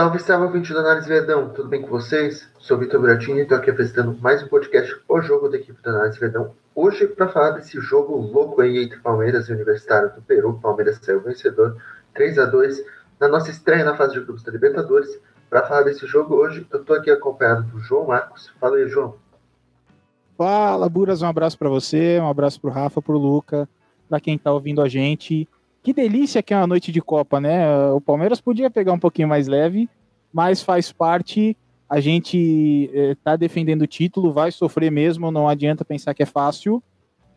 Salve, salve, ouvinte do Análise Verdão, tudo bem com vocês? Sou Vitor Bratini e estou aqui apresentando mais um podcast, o jogo da equipe do Análise Verdão. Hoje, para falar desse jogo louco aí entre Palmeiras e Universitário do Peru, Palmeiras saiu vencedor, 3 a 2 na nossa estreia na fase de grupos da Libertadores. Para falar desse jogo hoje, eu estou aqui acompanhado do João Marcos. Fala aí, João. Fala, Buras, um abraço para você, um abraço para o Rafa, para o Luca, para quem está ouvindo a gente. Que delícia que é uma noite de Copa, né? O Palmeiras podia pegar um pouquinho mais leve, mas faz parte. A gente está eh, defendendo o título, vai sofrer mesmo, não adianta pensar que é fácil.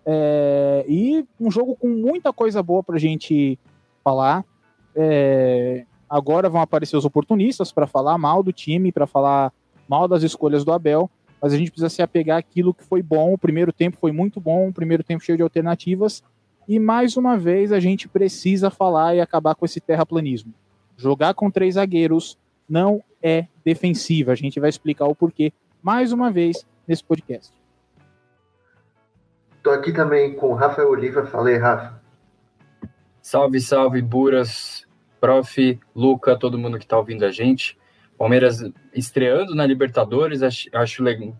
É, e um jogo com muita coisa boa para a gente falar. É, agora vão aparecer os oportunistas para falar mal do time, para falar mal das escolhas do Abel, mas a gente precisa se apegar àquilo que foi bom. O primeiro tempo foi muito bom, o primeiro tempo cheio de alternativas e mais uma vez a gente precisa falar e acabar com esse terraplanismo. Jogar com três zagueiros não é defensiva. A gente vai explicar o porquê mais uma vez nesse podcast. Estou aqui também com o Rafael Oliva. Falei, Rafa. Salve, salve, Buras, Prof, Luca, todo mundo que está ouvindo a gente. Palmeiras estreando na Libertadores, acho, acho legal.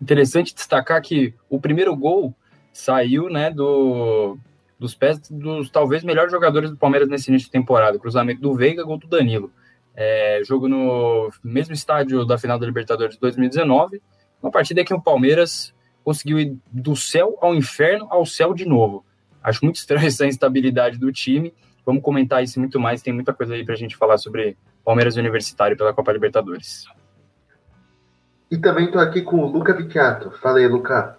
interessante destacar que o primeiro gol saiu né, do, dos pés dos talvez melhores jogadores do Palmeiras nesse início de temporada. Cruzamento do Veiga, gol do Danilo. É, jogo no mesmo estádio da final da Libertadores de 2019. Uma partida que o Palmeiras conseguiu ir do céu ao inferno ao céu de novo. Acho muito estranho essa instabilidade do time. Vamos comentar isso muito mais. Tem muita coisa aí para a gente falar sobre Palmeiras Universitário pela Copa Libertadores. E também estou aqui com o Luca Vicchiato. Fala aí, Luca.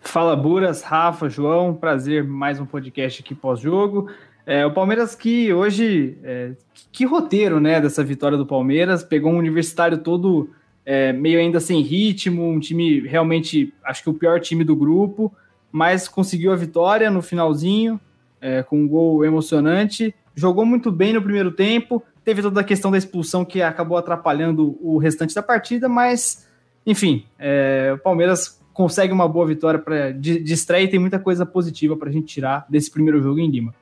Fala Buras, Rafa, João, prazer mais um podcast aqui pós-jogo. É, o Palmeiras que hoje, é, que roteiro, né, dessa vitória do Palmeiras, pegou um universitário todo é, meio ainda sem ritmo, um time realmente, acho que o pior time do grupo, mas conseguiu a vitória no finalzinho, é, com um gol emocionante, jogou muito bem no primeiro tempo, teve toda a questão da expulsão que acabou atrapalhando o restante da partida, mas, enfim, é, o Palmeiras consegue uma boa vitória para estreia e tem muita coisa positiva para a gente tirar desse primeiro jogo em Lima.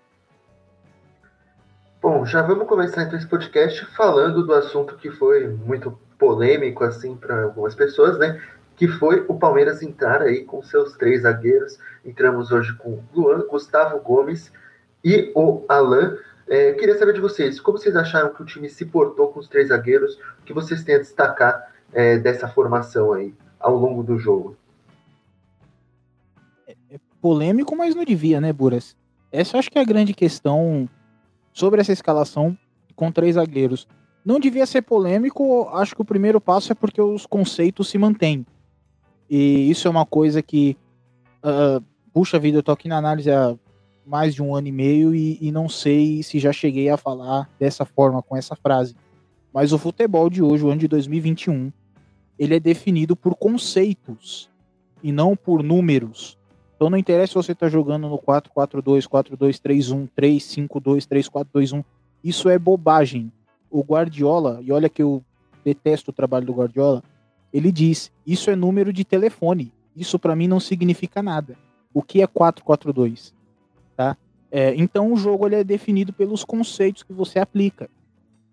Bom, já vamos começar então esse podcast falando do assunto que foi muito polêmico assim para algumas pessoas, né? Que foi o Palmeiras entrar aí com seus três zagueiros. Entramos hoje com Luan, Gustavo Gomes e o Alan. É, queria saber de vocês, como vocês acharam que o time se portou com os três zagueiros? O que vocês têm a destacar é, dessa formação aí ao longo do jogo? Polêmico, mas não devia, né, Buras? Essa acho que é a grande questão sobre essa escalação com três zagueiros. Não devia ser polêmico, acho que o primeiro passo é porque os conceitos se mantêm. E isso é uma coisa que, uh, puxa vida, eu tô aqui na análise há mais de um ano e meio e, e não sei se já cheguei a falar dessa forma, com essa frase. Mas o futebol de hoje, o ano de 2021, ele é definido por conceitos e não por números. Então não interessa se você está jogando no 4-4-2, 4-2-3-1, 3-5-2, 3-4-2-1. Isso é bobagem. O Guardiola, e olha que eu detesto o trabalho do Guardiola, ele diz: isso é número de telefone. Isso para mim não significa nada. O que é 4-4-2? Tá? É, então o jogo ele é definido pelos conceitos que você aplica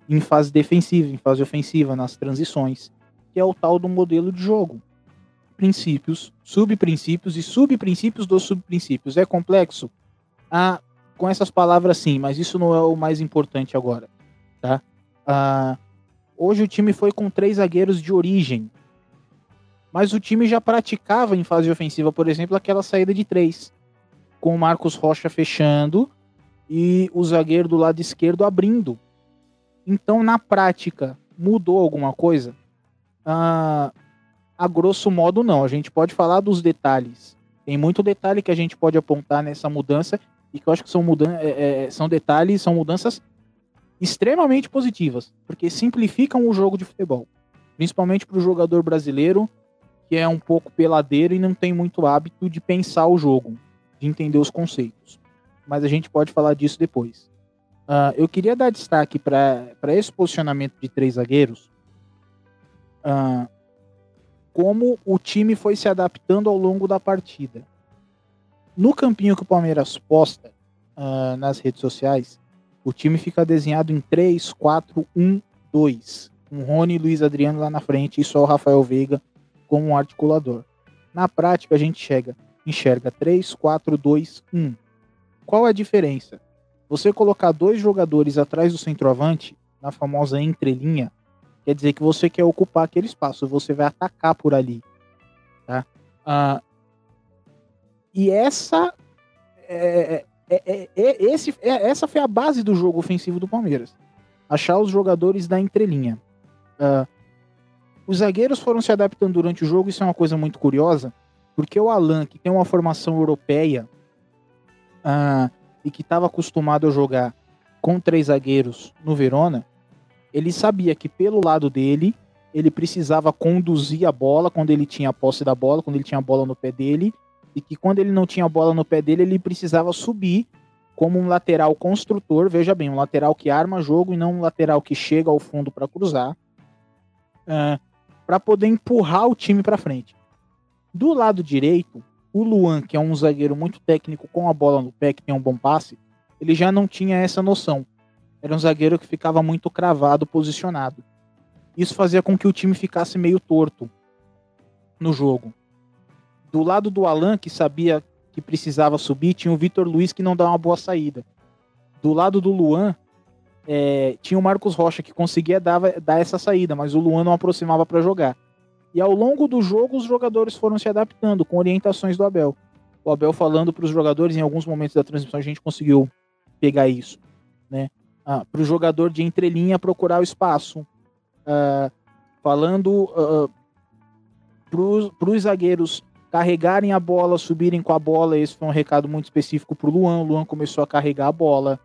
em fase defensiva, em fase ofensiva, nas transições, que é o tal do modelo de jogo princípios, subprincípios e subprincípios dos subprincípios. É complexo? Ah, com essas palavras sim, mas isso não é o mais importante agora, tá? Ah, hoje o time foi com três zagueiros de origem, mas o time já praticava em fase ofensiva, por exemplo, aquela saída de três, com o Marcos Rocha fechando e o zagueiro do lado esquerdo abrindo. Então, na prática, mudou alguma coisa? Ah, a grosso modo não. A gente pode falar dos detalhes. Tem muito detalhe que a gente pode apontar nessa mudança e que eu acho que são, mudan é, é, são detalhes, são mudanças extremamente positivas, porque simplificam o jogo de futebol, principalmente para o jogador brasileiro que é um pouco peladeiro e não tem muito hábito de pensar o jogo, de entender os conceitos. Mas a gente pode falar disso depois. Uh, eu queria dar destaque para esse posicionamento de três zagueiros. Uh, como o time foi se adaptando ao longo da partida. No campinho que o Palmeiras posta uh, nas redes sociais, o time fica desenhado em 3, 4, 1, 4-2, com Rony e Luiz Adriano lá na frente e só o Rafael Veiga como um articulador. Na prática, a gente chega, enxerga 3-4-2-1. Qual é a diferença? Você colocar dois jogadores atrás do centroavante, na famosa entrelinha, quer dizer que você quer ocupar aquele espaço, você vai atacar por ali. Tá? Ah, e essa é, é, é, é esse, é, essa foi a base do jogo ofensivo do Palmeiras. Achar os jogadores da entrelinha. Uh, os zagueiros foram se adaptando durante o jogo, isso é uma coisa muito curiosa, porque o Alan, que tem uma formação europeia uh, e que estava acostumado a jogar com três zagueiros no Verona, ele sabia que pelo lado dele ele precisava conduzir a bola quando ele tinha a posse da bola, quando ele tinha a bola no pé dele, e que quando ele não tinha a bola no pé dele, ele precisava subir como um lateral construtor, veja bem, um lateral que arma jogo e não um lateral que chega ao fundo para cruzar, uh, é, para poder empurrar o time para frente. Do lado direito, o Luan, que é um zagueiro muito técnico com a bola no pé, que tem um bom passe, ele já não tinha essa noção. Era um zagueiro que ficava muito cravado, posicionado. Isso fazia com que o time ficasse meio torto no jogo. Do lado do Alan, que sabia que precisava subir, tinha o Vitor Luiz que não dá uma boa saída. Do lado do Luan, é, tinha o Marcos Rocha que conseguia dar, dar essa saída, mas o Luan não aproximava para jogar. E ao longo do jogo, os jogadores foram se adaptando com orientações do Abel. O Abel falando para os jogadores, em alguns momentos da transmissão, a gente conseguiu pegar isso. Né? Ah, para o jogador de entrelinha procurar o espaço. Ah, falando ah, para os zagueiros carregarem a bola, subirem com a bola. Esse foi um recado muito específico para o Luan. O Luan começou a carregar a bola.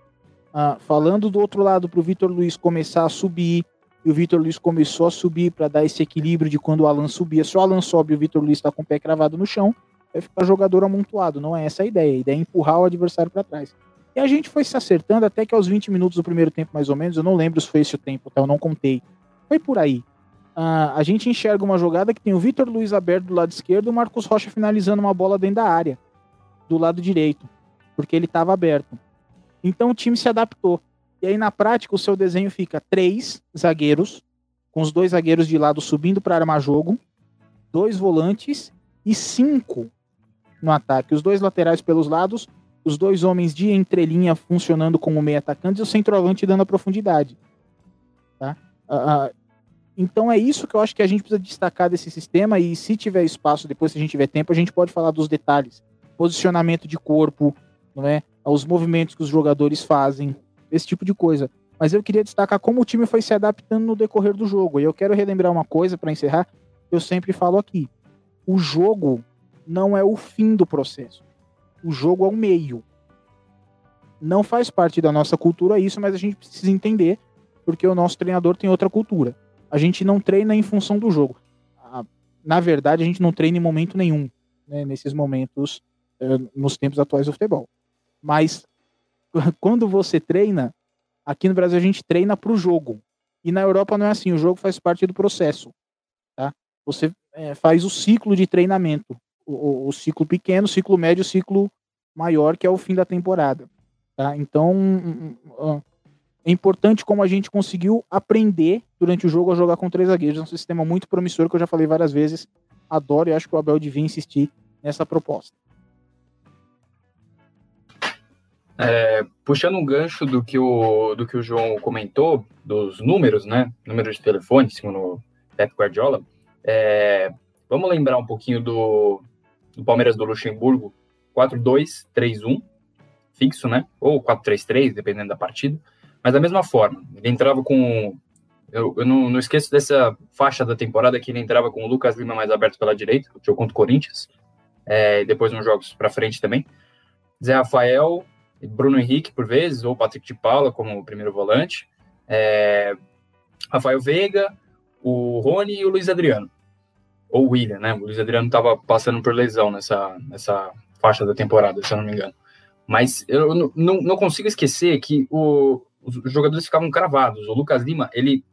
Falando do outro lado para o Vitor Luiz começar a subir. E o Vitor Luiz começou a subir para dar esse equilíbrio de quando o Alan subia. Se o Alan sobe e o Vitor Luiz está com o pé cravado no chão, vai ficar jogador amontoado. Não é essa a ideia. A ideia é empurrar o adversário para trás. E a gente foi se acertando até que aos 20 minutos do primeiro tempo, mais ou menos, eu não lembro se foi esse o tempo, tá? eu não contei. Foi por aí uh, a gente enxerga uma jogada que tem o Vitor Luiz aberto do lado esquerdo o Marcos Rocha finalizando uma bola dentro da área, do lado direito, porque ele estava aberto. Então o time se adaptou. E aí na prática o seu desenho fica três zagueiros, com os dois zagueiros de lado subindo para armar jogo, dois volantes e cinco no ataque. Os dois laterais pelos lados, os dois homens de entrelinha funcionando como meio atacantes e o centroavante dando a profundidade. Tá? Uh, então é isso que eu acho que a gente precisa destacar desse sistema e se tiver espaço, depois se a gente tiver tempo, a gente pode falar dos detalhes. Posicionamento de corpo, não é? Os movimentos que os jogadores fazem, esse tipo de coisa. Mas eu queria destacar como o time foi se adaptando no decorrer do jogo. E eu quero relembrar uma coisa para encerrar, eu sempre falo aqui. O jogo não é o fim do processo. O jogo é o meio. Não faz parte da nossa cultura isso, mas a gente precisa entender porque o nosso treinador tem outra cultura a gente não treina em função do jogo. Na verdade, a gente não treina em momento nenhum, né, nesses momentos, eh, nos tempos atuais do futebol. Mas quando você treina, aqui no Brasil a gente treina para o jogo. E na Europa não é assim, o jogo faz parte do processo. Tá? Você é, faz o ciclo de treinamento. O, o, ciclo pequeno, ciclo médio, ciclo maior, que é o fim da temporada. Tá? Então, é importante como a gente conseguiu aprender durante o jogo a jogar com três zagueiros. É um sistema muito promissor que eu já falei várias vezes. Adoro e acho que o Abel devia insistir nessa proposta. É, puxando um gancho do que, o, do que o João comentou, dos números, né? Números de telefone, segundo o Pep Guardiola. É, vamos lembrar um pouquinho do, do Palmeiras do Luxemburgo, 4-2-3-1, fixo, né? Ou 4-3-3, dependendo da partida. Mas da mesma forma, ele entrava com. Eu, eu não, não, esqueço dessa faixa da temporada que ele entrava com o Lucas Lima mais aberto pela direita, o jogo contra o Corinthians, é, depois nos jogos para frente também. Zé Rafael, Bruno Henrique por vezes, ou Patrick de Paula como primeiro volante, é, Rafael Veiga, o Rony e o Luiz Adriano. Ou William, né? O Luiz Adriano estava passando por lesão nessa, nessa faixa da temporada, se eu não me engano. Mas eu não, não consigo esquecer que o, os jogadores ficavam cravados. O Lucas Lima, ele,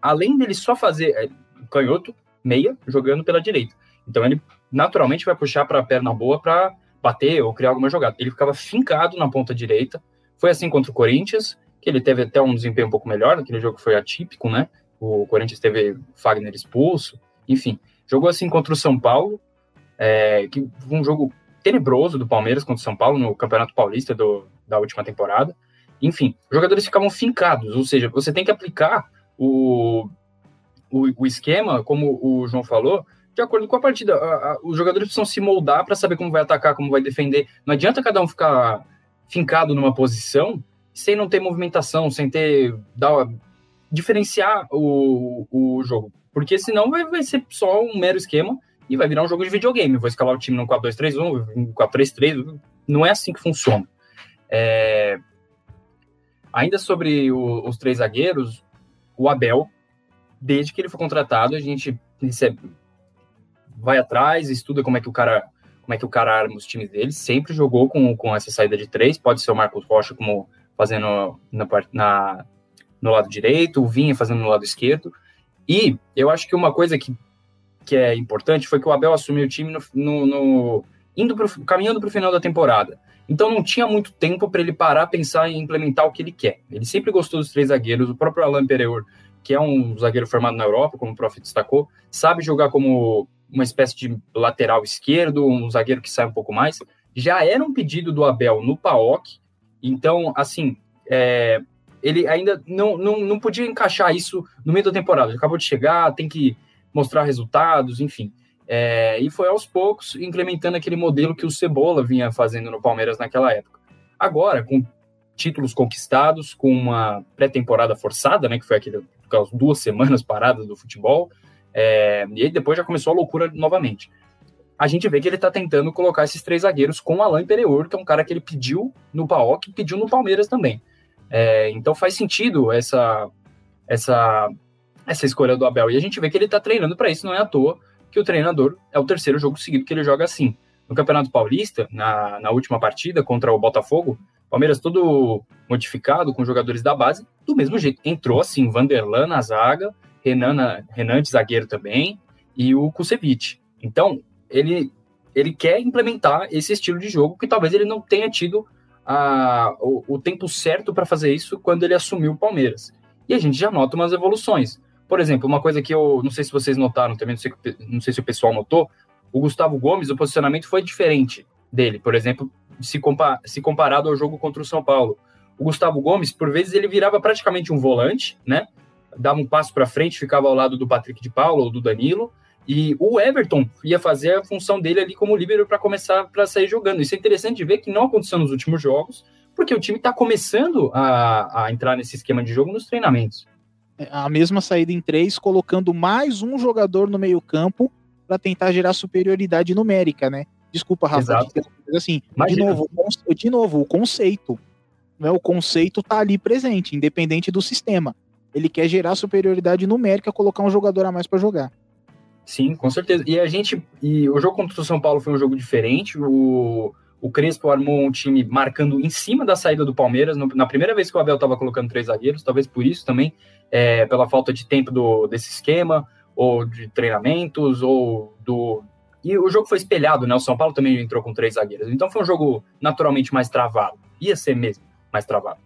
além dele só fazer é, canhoto, meia, jogando pela direita. Então ele naturalmente vai puxar para a perna boa para bater ou criar alguma jogada. Ele ficava fincado na ponta direita. Foi assim contra o Corinthians, que ele teve até um desempenho um pouco melhor, naquele jogo foi atípico, né? O Corinthians teve Fagner expulso, enfim. Jogou assim contra o São Paulo, é, que foi um jogo tenebroso do Palmeiras contra o São Paulo no Campeonato Paulista do, da última temporada. Enfim, os jogadores ficavam fincados, ou seja, você tem que aplicar o, o, o esquema, como o João falou, de acordo com a partida. A, a, os jogadores precisam se moldar para saber como vai atacar, como vai defender. Não adianta cada um ficar fincado numa posição sem não ter movimentação, sem ter. Dar, diferenciar o, o jogo. Porque senão vai, vai ser só um mero esquema e vai virar um jogo de videogame. Vou escalar o time no 4-2-3-1, no 4-3-3. Não é assim que funciona. É... Ainda sobre o, os três zagueiros, o Abel, desde que ele foi contratado, a gente recebe, vai atrás, estuda como é que o cara como é que o cara arma os times dele, sempre jogou com, com essa saída de três, pode ser o Marcos Rocha como fazendo na, na, no lado direito, o Vinha fazendo no lado esquerdo, e eu acho que uma coisa que, que é importante foi que o Abel assumiu o time no, no, no indo pro, caminhando para o final da temporada. Então não tinha muito tempo para ele parar, pensar em implementar o que ele quer. Ele sempre gostou dos três zagueiros, o próprio Alain Pereur, que é um zagueiro formado na Europa, como o Prof destacou, sabe jogar como uma espécie de lateral esquerdo, um zagueiro que sai um pouco mais. Já era um pedido do Abel no PAOK, então, assim, é, ele ainda não, não, não podia encaixar isso no meio da temporada. Ele acabou de chegar, tem que mostrar resultados, enfim. É, e foi aos poucos implementando aquele modelo que o Cebola vinha fazendo no Palmeiras naquela época. Agora, com títulos conquistados, com uma pré-temporada forçada, né, que foi aquele, aquelas duas semanas paradas do futebol, é, e aí depois já começou a loucura novamente. A gente vê que ele está tentando colocar esses três zagueiros com Alain Pereur, que é um cara que ele pediu no PAOK pediu no Palmeiras também. É, então faz sentido essa, essa, essa escolha do Abel. E a gente vê que ele está treinando para isso, não é à toa que o treinador é o terceiro jogo seguido que ele joga assim. No Campeonato Paulista, na, na última partida contra o Botafogo, Palmeiras todo modificado, com jogadores da base, do mesmo jeito. Entrou assim, Vanderlan na zaga, Renan, Renan de zagueiro também, e o Kusevich. Então, ele, ele quer implementar esse estilo de jogo que talvez ele não tenha tido a, o, o tempo certo para fazer isso quando ele assumiu o Palmeiras. E a gente já nota umas evoluções. Por exemplo, uma coisa que eu não sei se vocês notaram também, não sei, não sei se o pessoal notou, o Gustavo Gomes, o posicionamento foi diferente dele, por exemplo, se, compa se comparado ao jogo contra o São Paulo. O Gustavo Gomes, por vezes, ele virava praticamente um volante, né? dava um passo para frente, ficava ao lado do Patrick de Paulo ou do Danilo, e o Everton ia fazer a função dele ali como líbero para começar para sair jogando. Isso é interessante de ver que não aconteceu nos últimos jogos, porque o time está começando a, a entrar nesse esquema de jogo nos treinamentos. É, a mesma saída em três, colocando mais um jogador no meio-campo para tentar gerar superioridade numérica, né? Desculpa, Rafa, Exato. mas assim, de novo, de novo, o conceito, né? O conceito tá ali presente, independente do sistema. Ele quer gerar superioridade numérica, colocar um jogador a mais para jogar. Sim, com certeza. E a gente. E o jogo contra o São Paulo foi um jogo diferente. O, o Crespo armou um time marcando em cima da saída do Palmeiras. No, na primeira vez que o Abel estava colocando três zagueiros, talvez por isso também, é, pela falta de tempo do, desse esquema, ou de treinamentos, ou do. E o jogo foi espelhado, né? O São Paulo também entrou com três zagueiros. Então foi um jogo naturalmente mais travado. Ia ser mesmo mais travado.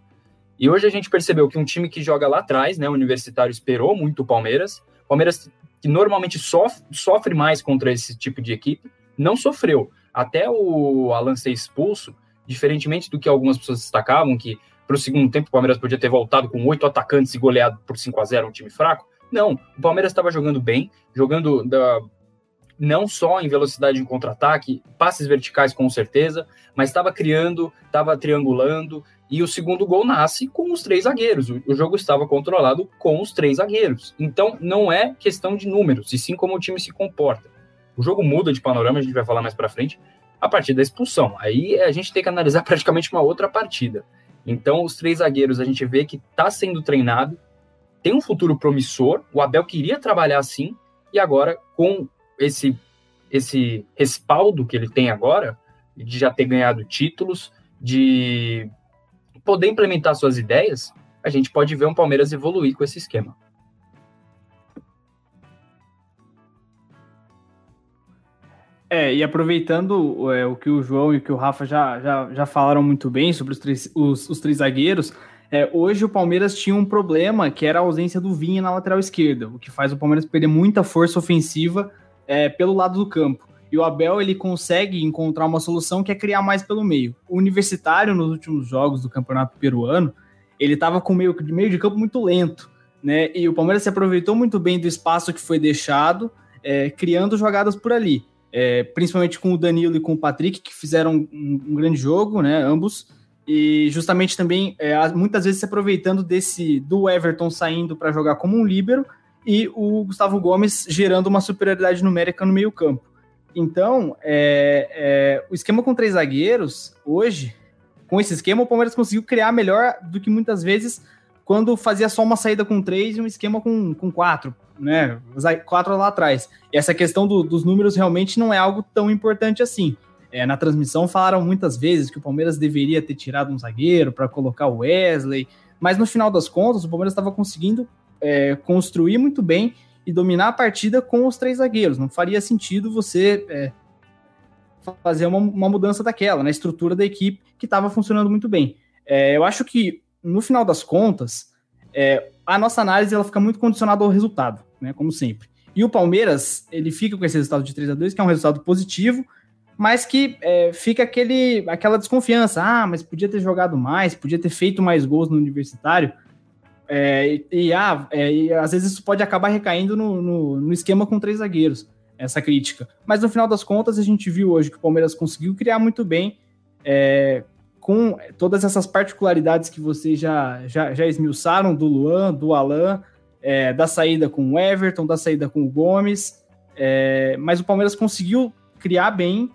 E hoje a gente percebeu que um time que joga lá atrás, né, o Universitário esperou muito o Palmeiras. Palmeiras, que normalmente sofre, sofre mais contra esse tipo de equipe, não sofreu. Até o Alan ser expulso, diferentemente do que algumas pessoas destacavam, que para o segundo tempo o Palmeiras podia ter voltado com oito atacantes e goleado por 5 a 0 um time fraco. Não, o Palmeiras estava jogando bem, jogando da, não só em velocidade em contra-ataque, passes verticais com certeza, mas estava criando, estava triangulando, e o segundo gol nasce com os três zagueiros. O, jogo estava controlado com os três zagueiros. Então, não é questão de números, e sim como o time se comporta. O jogo muda de panorama, a gente vai falar mais para frente, a partir da expulsão. Aí a gente tem que analisar praticamente uma outra partida. Então, os três zagueiros, a gente vê que está sendo treinado, tem um futuro promissor. O Abel queria trabalhar assim, e agora, com esse, esse respaldo que ele tem agora, de já ter ganhado títulos, de poder implementar suas ideias, a gente pode ver um Palmeiras evoluir com esse esquema. É, e aproveitando é, o que o João e o que o Rafa já, já, já falaram muito bem sobre os três, os, os três zagueiros, É, hoje o Palmeiras tinha um problema que era a ausência do Vinha na lateral esquerda, o que faz o Palmeiras perder muita força ofensiva é, pelo lado do campo. E o Abel ele consegue encontrar uma solução que é criar mais pelo meio. O Universitário, nos últimos jogos do Campeonato Peruano, ele estava com meio, meio de campo muito lento, né? E o Palmeiras se aproveitou muito bem do espaço que foi deixado, é, criando jogadas por ali. É, principalmente com o Danilo e com o Patrick, que fizeram um, um grande jogo, né? Ambos e justamente também é, muitas vezes se aproveitando desse do Everton saindo para jogar como um líbero e o Gustavo Gomes gerando uma superioridade numérica no meio campo. Então, é, é, o esquema com três zagueiros, hoje, com esse esquema, o Palmeiras conseguiu criar melhor do que muitas vezes quando fazia só uma saída com três e um esquema com, com quatro, né? Quatro lá atrás. E essa questão do, dos números realmente não é algo tão importante assim. É, na transmissão falaram muitas vezes que o Palmeiras deveria ter tirado um zagueiro para colocar o Wesley, mas no final das contas o Palmeiras estava conseguindo é, construir muito bem e dominar a partida com os três zagueiros. Não faria sentido você é, fazer uma, uma, mudança daquela, na né? estrutura da equipe que estava funcionando muito bem. É, eu acho que no final das contas é, a nossa análise ela fica muito condicionada ao resultado, né, como sempre. E o Palmeiras ele fica com esse resultado de 3 a 2 que é um resultado positivo mas que é, fica aquele, aquela desconfiança. Ah, mas podia ter jogado mais, podia ter feito mais gols no universitário. É, e, ah, é, e às vezes isso pode acabar recaindo no, no, no, esquema com três zagueiros, essa crítica. Mas no final das contas, a gente viu hoje que o Palmeiras conseguiu criar muito bem, é, com todas essas particularidades que vocês já, já, já esmiuçaram do Luan, do Alan, é, da saída com o Everton, da saída com o Gomes. É, mas o Palmeiras conseguiu criar bem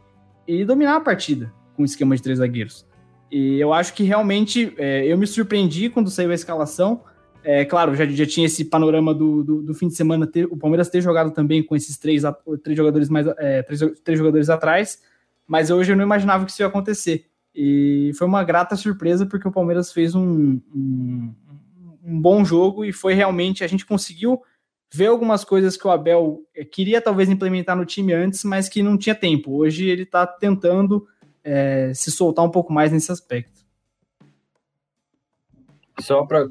e dominar a partida com o esquema de três zagueiros. E eu acho que realmente é, eu me surpreendi quando saiu a escalação. É, claro, já, já tinha esse panorama do, do, do fim de semana, ter, o Palmeiras ter jogado também com esses três, três jogadores mais é, três, três jogadores atrás, mas hoje eu não imaginava que isso ia acontecer. E foi uma grata surpresa porque o Palmeiras fez um, um, um bom jogo e foi realmente a gente conseguiu ver algumas coisas que o Abel eh, queria talvez implementar no time antes, mas que não tinha tempo. Hoje ele está tentando é, se soltar um pouco mais nesse aspecto. Só para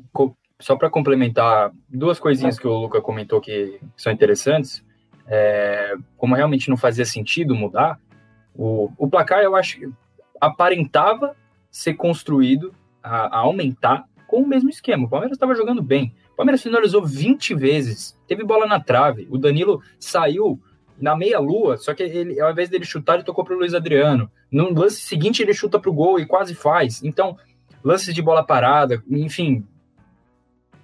só para complementar duas coisinhas que o Luca comentou que são interessantes, é, como realmente não fazia sentido mudar, o, o placar eu acho que aparentava ser construído a, a aumentar com o mesmo esquema. O Palmeiras estava jogando bem. O Palmeiras finalizou 20 vezes, teve bola na trave. O Danilo saiu na meia-lua, só que ele, ao invés dele chutar, ele tocou para o Luiz Adriano. No lance seguinte, ele chuta para o gol e quase faz. Então, lances de bola parada, enfim,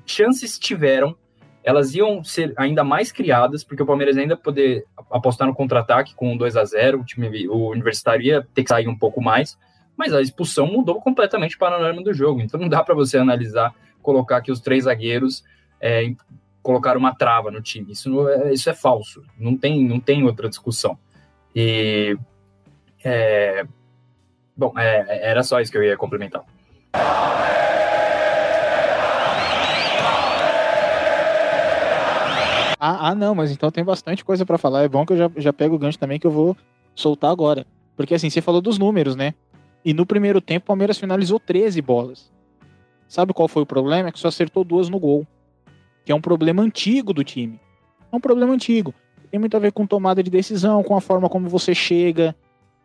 chances tiveram, elas iam ser ainda mais criadas, porque o Palmeiras ainda poder apostar no contra-ataque com 2 a 0 o time o Universitário ia ter que sair um pouco mais, mas a expulsão mudou completamente o panorama do jogo. Então não dá para você analisar colocar que os três zagueiros é, colocaram uma trava no time. Isso, é, isso é falso. Não tem, não tem outra discussão. E. É, bom, é, era só isso que eu ia complementar. Ah, ah, não, mas então tem bastante coisa para falar. É bom que eu já, já pego o gancho também que eu vou soltar agora. Porque assim, você falou dos números, né? E no primeiro tempo o Palmeiras finalizou 13 bolas. Sabe qual foi o problema? É que só acertou duas no gol. Que é um problema antigo do time. É um problema antigo. Tem muito a ver com tomada de decisão, com a forma como você chega,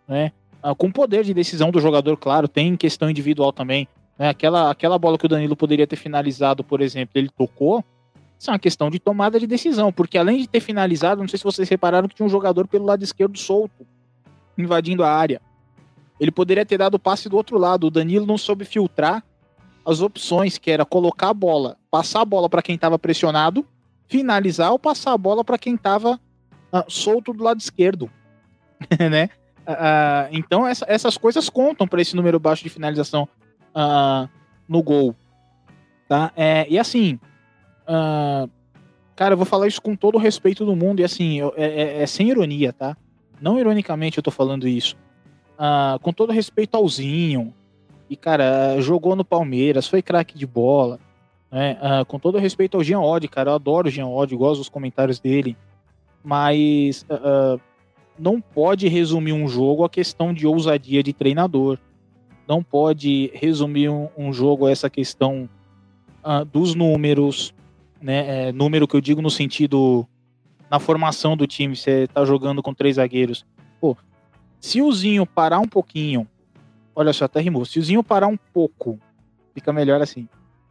né? Ah, com o poder de decisão do jogador, claro, tem questão individual também. Né? Aquela, aquela bola que o Danilo poderia ter finalizado, por exemplo, ele tocou. Isso é uma questão de tomada de decisão, porque além de ter finalizado, não sei se vocês repararam que tinha um jogador pelo lado esquerdo solto, invadindo a área. Ele poderia ter dado o passe do outro lado. O Danilo não soube filtrar as opções, que era colocar a bola, passar a bola para quem estava pressionado, finalizar ou passar a bola para quem estava uh, ah, solto do lado esquerdo, né? Uh, então essa, essas coisas contam para esse número baixo de finalização uh, no gol, tá? É, e assim, cara, eu vou falar isso com todo o respeito do mundo e assim, eu, é, é, é, sem ironia, tá? Não ironicamente eu tô falando isso. com todo respeito ao Zinho, e, cara, jogou no Palmeiras, foi craque de bola. Né? Uh, com todo respeito ao Jean Odd, cara, eu adoro o Jean Odd, gosto dos comentários dele. Mas uh, não pode resumir um jogo a questão de ousadia de treinador. Não pode resumir um, um jogo a essa questão uh, dos números, né? É, número que eu digo no sentido na formação do time, você tá jogando com três zagueiros. Pô, se o Zinho parar um pouquinho, olha só, até rimou. Se o Zinho parar um pouco, fica melhor assim.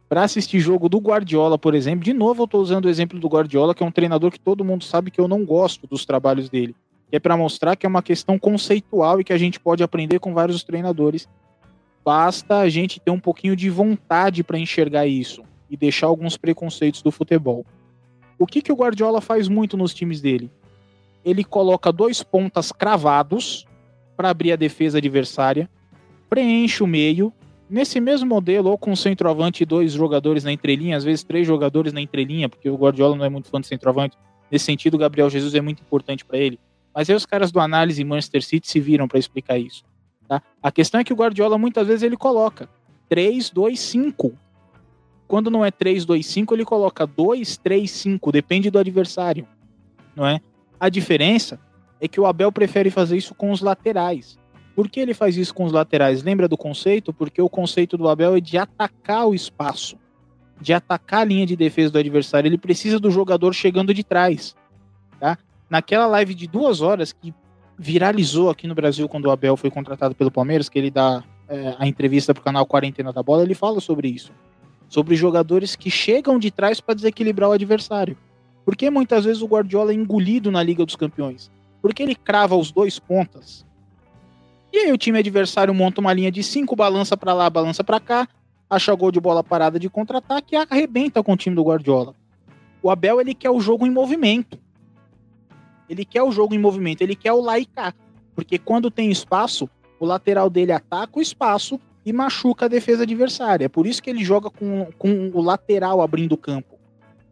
Para assistir jogo do Guardiola, por exemplo, de novo eu tô usando o exemplo do Guardiola, que é um treinador que todo mundo sabe que eu não gosto dos trabalhos dele. É para mostrar que é uma questão conceitual e que a gente pode aprender com vários treinadores. Basta a gente ter um pouquinho de vontade para enxergar isso e deixar alguns preconceitos do futebol. O que, que o Guardiola faz muito nos times dele? Ele coloca dois pontas cravados para abrir a defesa adversária, preenche o meio. Nesse mesmo modelo, ou com centroavante e dois jogadores na entrelinha, às vezes três jogadores na entrelinha, porque o Guardiola não é muito fã de centroavante. Nesse sentido, o Gabriel Jesus é muito importante para ele. Mas aí os caras do análise Manchester City se viram para explicar isso. Tá? A questão é que o Guardiola muitas vezes ele coloca 3, 2, 5. Quando não é 3, 2, 5, ele coloca 2, 3, 5, depende do adversário, não é? A diferença é que o Abel prefere fazer isso com os laterais. Por que ele faz isso com os laterais? Lembra do conceito? Porque o conceito do Abel é de atacar o espaço, de atacar a linha de defesa do adversário. Ele precisa do jogador chegando de trás. Tá? Naquela live de duas horas que viralizou aqui no Brasil quando o Abel foi contratado pelo Palmeiras, que ele dá é, a entrevista para o canal Quarentena da Bola, ele fala sobre isso. Sobre jogadores que chegam de trás para desequilibrar o adversário. Por que muitas vezes o Guardiola é engolido na Liga dos Campeões? Porque ele crava os dois pontas. E aí o time adversário monta uma linha de cinco, balança para lá, balança para cá, acha gol de bola parada de contra-ataque e arrebenta com o time do Guardiola. O Abel ele quer o jogo em movimento. Ele quer o jogo em movimento, ele quer o lá e cá. Porque quando tem espaço, o lateral dele ataca o espaço e machuca a defesa adversária. É por isso que ele joga com, com o lateral abrindo o campo.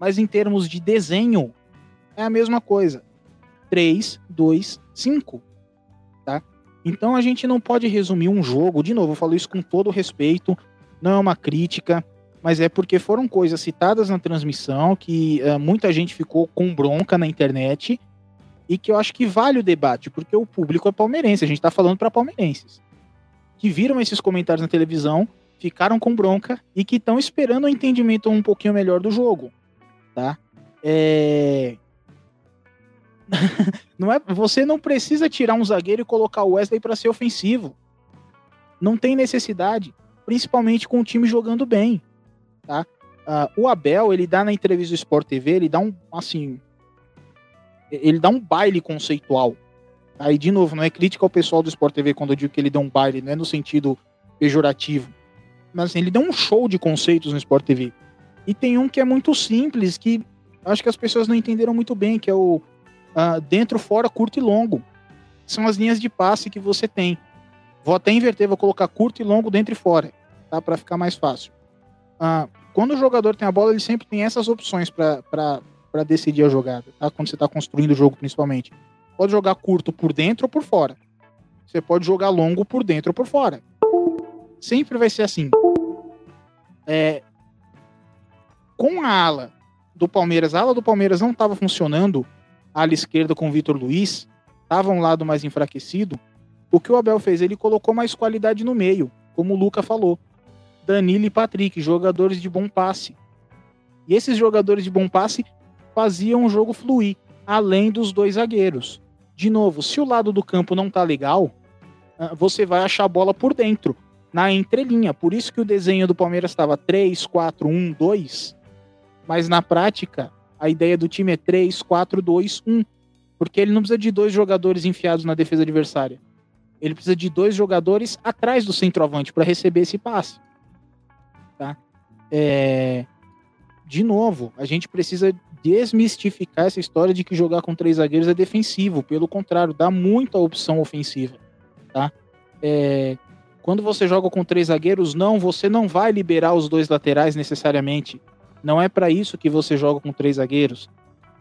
Mas em termos de desenho, é a mesma coisa. 3, 2, 5. Tá? Então a gente não pode resumir um jogo, de novo, eu falo isso com todo respeito, não é uma crítica, mas é porque foram coisas citadas na transmissão que uh, muita gente ficou com bronca na internet e que eu acho que vale o debate, porque o público é palmeirense, a gente está falando para palmeirenses, que viram esses comentários na televisão, ficaram com bronca e que estão esperando um entendimento um pouquinho melhor do jogo, tá? É... não é, você não precisa tirar um zagueiro e colocar o Wesley para ser ofensivo. Não tem necessidade, principalmente com o time jogando bem, tá? Uh, o Abel, ele dá na entrevista do Sport TV, ele dá um, assim, ele dá um baile conceitual. Aí, de novo, não é crítica ao pessoal do Sport TV quando eu digo que ele dá um baile, não é no sentido pejorativo. Mas assim, ele dá um show de conceitos no Sport TV. E tem um que é muito simples, que acho que as pessoas não entenderam muito bem, que é o uh, dentro, fora, curto e longo. São as linhas de passe que você tem. Vou até inverter, vou colocar curto e longo dentro e fora, tá? Para ficar mais fácil. Uh, quando o jogador tem a bola, ele sempre tem essas opções para para decidir a jogada, tá? Quando você está construindo o jogo, principalmente. Pode jogar curto por dentro ou por fora. Você pode jogar longo por dentro ou por fora. Sempre vai ser assim. É, com a ala do Palmeiras, a ala do Palmeiras não estava funcionando, a ala esquerda com o Vitor Luiz, estava um lado mais enfraquecido. O que o Abel fez? Ele colocou mais qualidade no meio, como o Luca falou. Danilo e Patrick, jogadores de bom passe. E esses jogadores de bom passe faziam o jogo fluir, além dos dois zagueiros. De novo, se o lado do campo não tá legal, ah, você vai achar a bola por dentro, na entrelinha. Por isso que o desenho do Palmeiras estava 3, 4, 1, 2. Mas na prática, a ideia do time é 3, 4, 2, 1. Porque ele não precisa de dois jogadores enfiados na defesa adversária. Ele precisa de dois jogadores atrás do centroavante para receber esse passe. Tá? É... De novo, a gente precisa desmistificar essa história de que jogar com três zagueiros é defensivo. Pelo contrário, dá muita opção ofensiva, tá? É, quando você joga com três zagueiros, não, você não vai liberar os dois laterais necessariamente. Não é para isso que você joga com três zagueiros.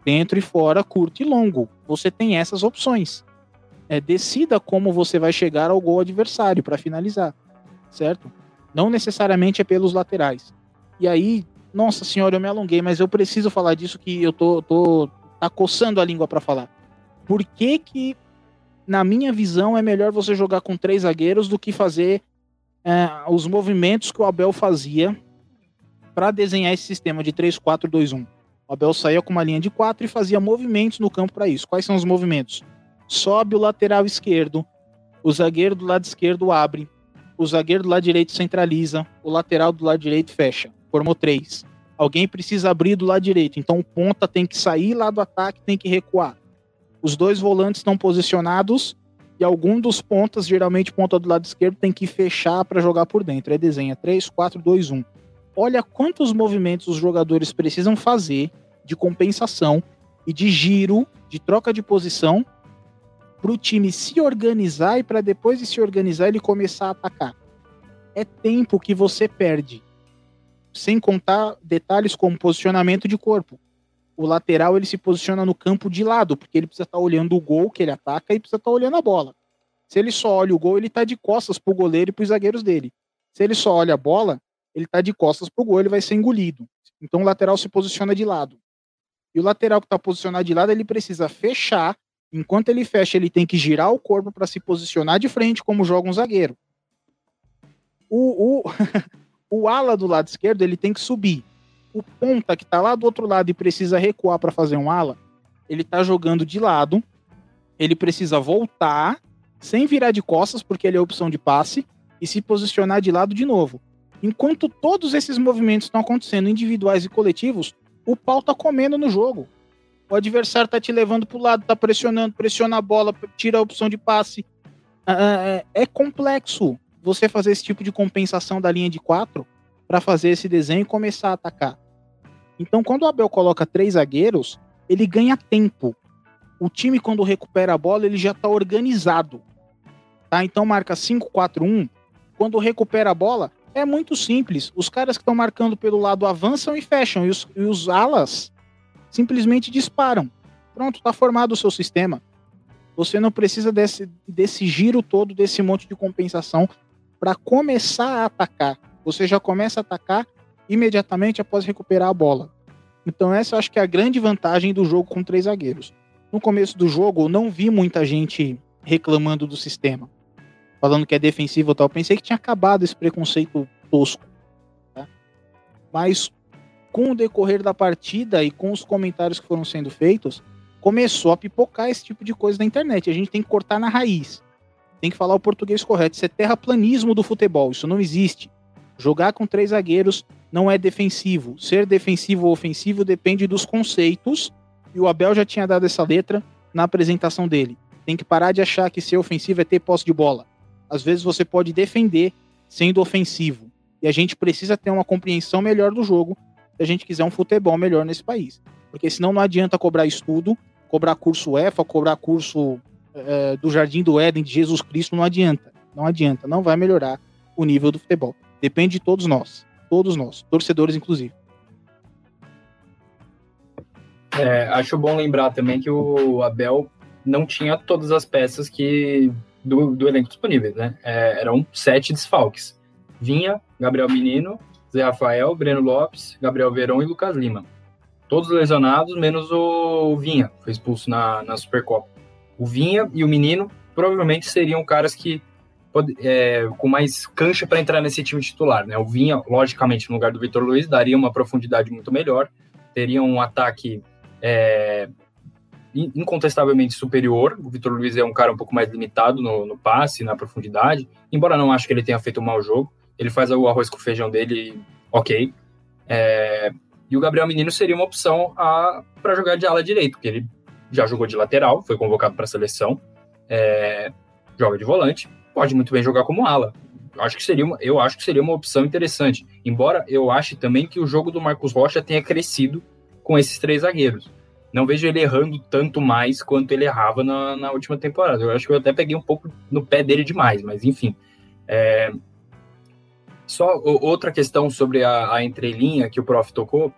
Dentro e fora, curto e longo. Você tem essas opções. É, decida como você vai chegar ao gol adversário para finalizar, certo? Não necessariamente é pelos laterais. E aí, nossa senhora, eu me alonguei, mas eu preciso falar disso que eu tô, tô tá coçando a língua para falar. Por que que, na minha visão, é melhor você jogar com três zagueiros do que fazer é, os movimentos que o Abel fazia para desenhar esse sistema de 3-4-2-1. O Abel saía com uma linha de 4 e fazia movimentos no campo para isso. Quais são os movimentos? Sobe o lateral esquerdo, o zagueiro do lado esquerdo abre, o zagueiro do lado direito centraliza, o lateral do lado direito fecha. Formou três. Alguém precisa abrir do lado direito, então o ponta tem que sair lá do ataque, tem que recuar. Os dois volantes estão posicionados e algum dos pontas, geralmente ponta do lado esquerdo, tem que fechar para jogar por dentro. É desenha 3, 4, 2, 1. Olha quantos movimentos os jogadores precisam fazer de compensação e de giro, de troca de posição, para o time se organizar e para depois de se organizar ele começar a atacar. É tempo que você perde. Sem contar detalhes como posicionamento de corpo. O lateral ele se posiciona no campo de lado, porque ele precisa estar tá olhando o gol que ele ataca e precisa estar tá olhando a bola. Se ele só olha o gol, ele está de costas para o goleiro e para os zagueiros dele. Se ele só olha a bola, ele está de costas para o gol, ele vai ser engolido. Então o lateral se posiciona de lado. E o lateral que está posicionado de lado, ele precisa fechar. Enquanto ele fecha, ele tem que girar o corpo para se posicionar de frente, como joga um zagueiro. O, o, o ala do lado esquerdo, ele tem que subir. O ponta que está lá do outro lado e precisa recuar para fazer um ala, ele está jogando de lado. Ele precisa voltar, sem virar de costas, porque ele é opção de passe, e se posicionar de lado de novo. Enquanto todos esses movimentos estão acontecendo individuais e coletivos, o pau tá comendo no jogo. O adversário tá te levando pro lado, tá pressionando, pressiona a bola, tira a opção de passe. Ah, ah, é, é complexo você fazer esse tipo de compensação da linha de quatro para fazer esse desenho e começar a atacar. Então, quando o Abel coloca três zagueiros, ele ganha tempo. O time, quando recupera a bola, ele já está organizado. Tá? Então, marca 5-4-1. Quando recupera a bola, é muito simples. Os caras que estão marcando pelo lado avançam e fecham, e os, e os alas simplesmente disparam. Pronto, está formado o seu sistema. Você não precisa desse, desse giro todo, desse monte de compensação para começar a atacar. Você já começa a atacar imediatamente após recuperar a bola. Então essa eu acho que é a grande vantagem do jogo com três zagueiros. No começo do jogo, eu não vi muita gente reclamando do sistema falando que é defensivo e tal. Pensei que tinha acabado esse preconceito tosco. Tá? Mas com o decorrer da partida e com os comentários que foram sendo feitos, começou a pipocar esse tipo de coisa na internet. A gente tem que cortar na raiz. Tem que falar o português correto. Isso é terraplanismo do futebol. Isso não existe. Jogar com três zagueiros não é defensivo. Ser defensivo ou ofensivo depende dos conceitos. E o Abel já tinha dado essa letra na apresentação dele. Tem que parar de achar que ser ofensivo é ter posse de bola às vezes você pode defender sendo ofensivo. E a gente precisa ter uma compreensão melhor do jogo se a gente quiser um futebol melhor nesse país. Porque senão não adianta cobrar estudo, cobrar curso EFA, cobrar curso é, do Jardim do Éden de Jesus Cristo, não adianta. Não adianta, não vai melhorar o nível do futebol. Depende de todos nós. Todos nós, torcedores inclusive. É, acho bom lembrar também que o Abel não tinha todas as peças que do, do elenco disponível, né? É, eram sete desfalques. Vinha Gabriel Menino, Zé Rafael, Breno Lopes, Gabriel Verão e Lucas Lima. Todos lesionados, menos o Vinha, foi expulso na, na Supercopa. O Vinha e o Menino provavelmente seriam caras que é, com mais cancha para entrar nesse time titular, né? O Vinha, logicamente, no lugar do Vitor Luiz, daria uma profundidade muito melhor, teria um ataque é, incontestavelmente superior. O Vitor Luiz é um cara um pouco mais limitado no, no passe, na profundidade, embora não acho que ele tenha feito um mau jogo. Ele faz o arroz com feijão dele, ok. É, e o Gabriel Menino seria uma opção para jogar de ala direito, porque ele já jogou de lateral, foi convocado para a seleção, é, joga de volante, pode muito bem jogar como ala. Acho que seria uma, eu acho que seria uma opção interessante. Embora eu ache também que o jogo do Marcos Rocha tenha crescido com esses três zagueiros não vejo ele errando tanto mais quanto ele errava na, na última temporada. Eu acho que eu até peguei um pouco no pé dele demais, mas enfim. É... Só outra questão sobre a, a, entrelinha que o prof tocou.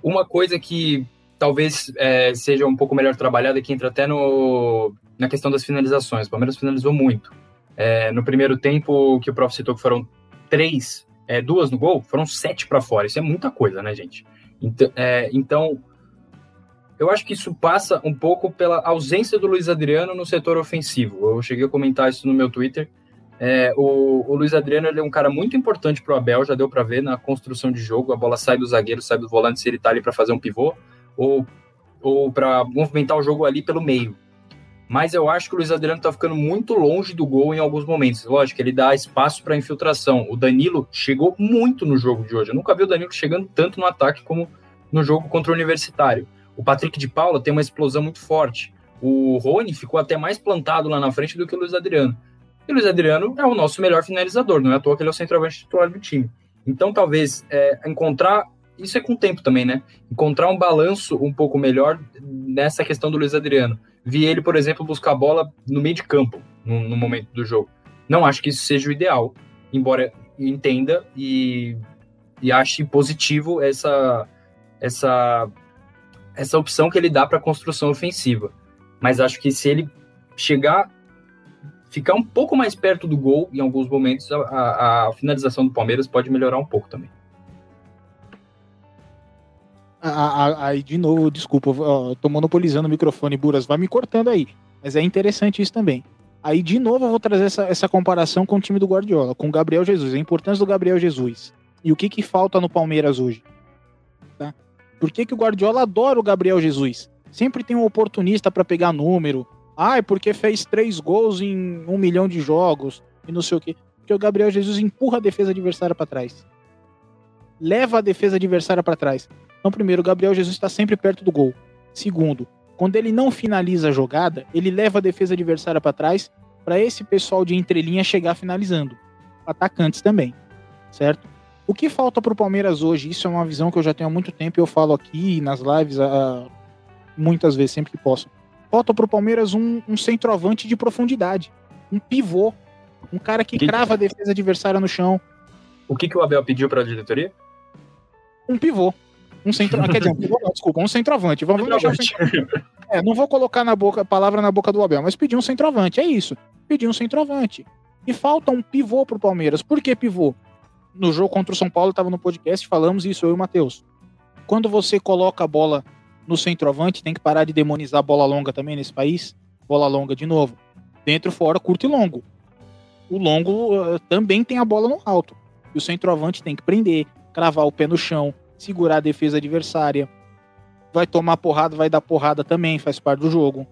Uma coisa que talvez é, seja um pouco melhor trabalhada, que entra até no, na questão das finalizações. O Palmeiras finalizou muito. É, no primeiro tempo, que o prof citou que foram três, é, duas no gol, foram sete para fora. Isso é muita coisa, né, gente? Então, é, então eu acho que isso passa um pouco pela ausência do Luiz Adriano no setor ofensivo. Eu cheguei a comentar isso no meu Twitter. É, o, o, Luiz Adriano é um cara muito importante para o Abel, já deu para ver na construção de jogo. A bola sai do zagueiro, sai do volante, se ele está ali para fazer um pivô ou, ou para movimentar o jogo ali pelo meio. Mas eu acho que o Luiz Adriano está ficando muito longe do gol em alguns momentos. Lógico, ele dá espaço para infiltração. O Danilo chegou muito no jogo de hoje. Eu nunca vi o Danilo chegando tanto no ataque como no jogo contra o Universitário. O Patrick de Paula tem uma explosão muito forte. O Rony ficou até mais plantado lá na frente do que o Luiz Adriano. E o Luiz Adriano é o nosso melhor finalizador, não é à toa que ele é o centroavante titular do time. Então, talvez é, encontrar. Isso é com o tempo também, né? Encontrar um balanço um pouco melhor nessa questão do Luiz Adriano. Vi ele, por exemplo, buscar a bola no meio de campo, no, no momento do jogo. Não acho que isso seja o ideal, embora entenda e, e ache positivo essa, essa, essa opção que ele dá para a construção ofensiva. Mas acho que se ele chegar, ficar um pouco mais perto do gol em alguns momentos, a, a finalização do Palmeiras pode melhorar um pouco também. Aí, de novo, desculpa, ó, tô monopolizando o microfone, Buras, vai me cortando aí. Mas é interessante isso também. Aí, de novo, eu vou trazer essa, essa comparação com o time do Guardiola, com o Gabriel Jesus, a importância do Gabriel Jesus. E o que que falta no Palmeiras hoje? Tá? Por que, que o Guardiola adora o Gabriel Jesus? Sempre tem um oportunista para pegar número. Ah, é porque fez três gols em um milhão de jogos e não sei o quê. Porque o Gabriel Jesus empurra a defesa adversária para trás. Leva a defesa adversária para trás. Então, primeiro, o Gabriel Jesus está sempre perto do gol. Segundo, quando ele não finaliza a jogada, ele leva a defesa adversária para trás para esse pessoal de entrelinha chegar finalizando. Atacantes também, certo? O que falta para o Palmeiras hoje? Isso é uma visão que eu já tenho há muito tempo e eu falo aqui nas lives muitas vezes, sempre que posso. Falta para o Palmeiras um, um, centroavante de profundidade, um pivô, um cara que, que crava a defesa adversária no chão. O que, que o Abel pediu para a diretoria? Um pivô. Um centro... Quer dizer, um desculpa, um centroavante. Vamos, vamos centroavante. É, não vou colocar na boca, palavra na boca do Abel, mas pedir um centroavante, é isso. Pedir um centroavante. E falta um pivô pro Palmeiras. Por que pivô? No jogo contra o São Paulo, estava no podcast, falamos isso, eu e o Matheus. Quando você coloca a bola no centroavante, tem que parar de demonizar bola longa também nesse país. Bola longa de novo. Dentro, fora, curto e longo. O longo uh, também tem a bola no alto. E o centroavante tem que prender, cravar o pé no chão, segurar a defesa adversária. Vai tomar porrada, vai dar porrada também, faz parte do jogo.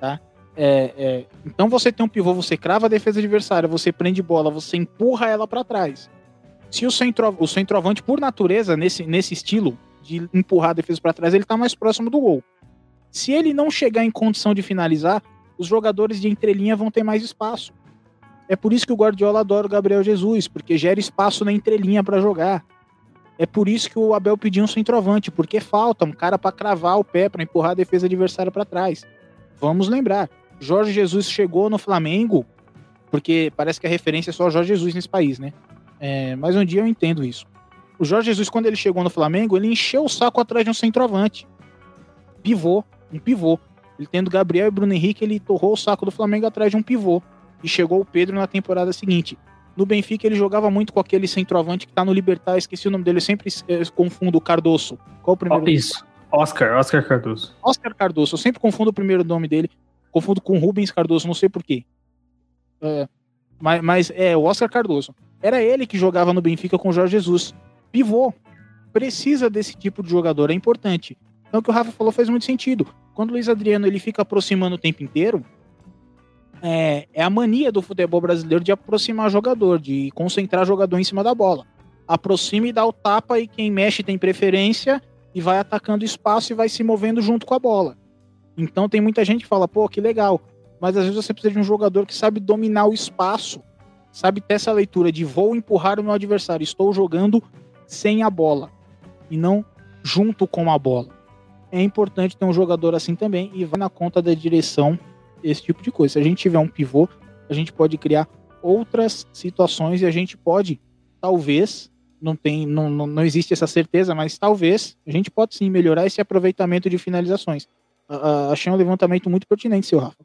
Tá? É, é, então você tem um pivô, você crava a defesa adversária, você prende bola, você empurra ela para trás. Se o, centro, o centroavante, por natureza, nesse, nesse estilo, de empurrar a defesa para trás, ele está mais próximo do gol. Se ele não chegar em condição de finalizar, os jogadores de entrelinha vão ter mais espaço. É por isso que o Guardiola adora o Gabriel Jesus, porque gera espaço na entrelinha para jogar. É por isso que o Abel pediu um centroavante, porque falta um cara para cravar o pé, para empurrar a defesa adversária para trás. Vamos lembrar, Jorge Jesus chegou no Flamengo, porque parece que a referência é só Jorge Jesus nesse país, né? É, mas um dia eu entendo isso. O Jorge Jesus, quando ele chegou no Flamengo, ele encheu o saco atrás de um centroavante. Pivô, um pivô. Ele tendo Gabriel e Bruno Henrique, ele torrou o saco do Flamengo atrás de um pivô. E chegou o Pedro na temporada seguinte. No Benfica, ele jogava muito com aquele centroavante que tá no Libertar, esqueci o nome dele, eu sempre eh, confundo o Cardoso. Qual o primeiro? Oh, isso. Oscar, Oscar Cardoso. Oscar Cardoso, eu sempre confundo o primeiro nome dele, confundo com Rubens Cardoso, não sei porquê. É, mas, mas é, o Oscar Cardoso. Era ele que jogava no Benfica com o Jorge Jesus pivô. Precisa desse tipo de jogador, é importante. Então o que o Rafa falou faz muito sentido. Quando o Luiz Adriano ele fica aproximando o tempo inteiro, é, é a mania do futebol brasileiro de aproximar jogador, de concentrar jogador em cima da bola. Aproxima e dá o tapa e quem mexe tem preferência e vai atacando espaço e vai se movendo junto com a bola. Então tem muita gente que fala, pô, que legal. Mas às vezes você precisa de um jogador que sabe dominar o espaço, sabe ter essa leitura de vou empurrar o meu adversário, estou jogando sem a bola e não junto com a bola. É importante ter um jogador assim também e vai na conta da direção esse tipo de coisa. Se a gente tiver um pivô, a gente pode criar outras situações e a gente pode, talvez, não tem, não, não, não existe essa certeza, mas talvez a gente pode sim melhorar esse aproveitamento de finalizações. Uh, achei um levantamento muito pertinente, seu Rafa.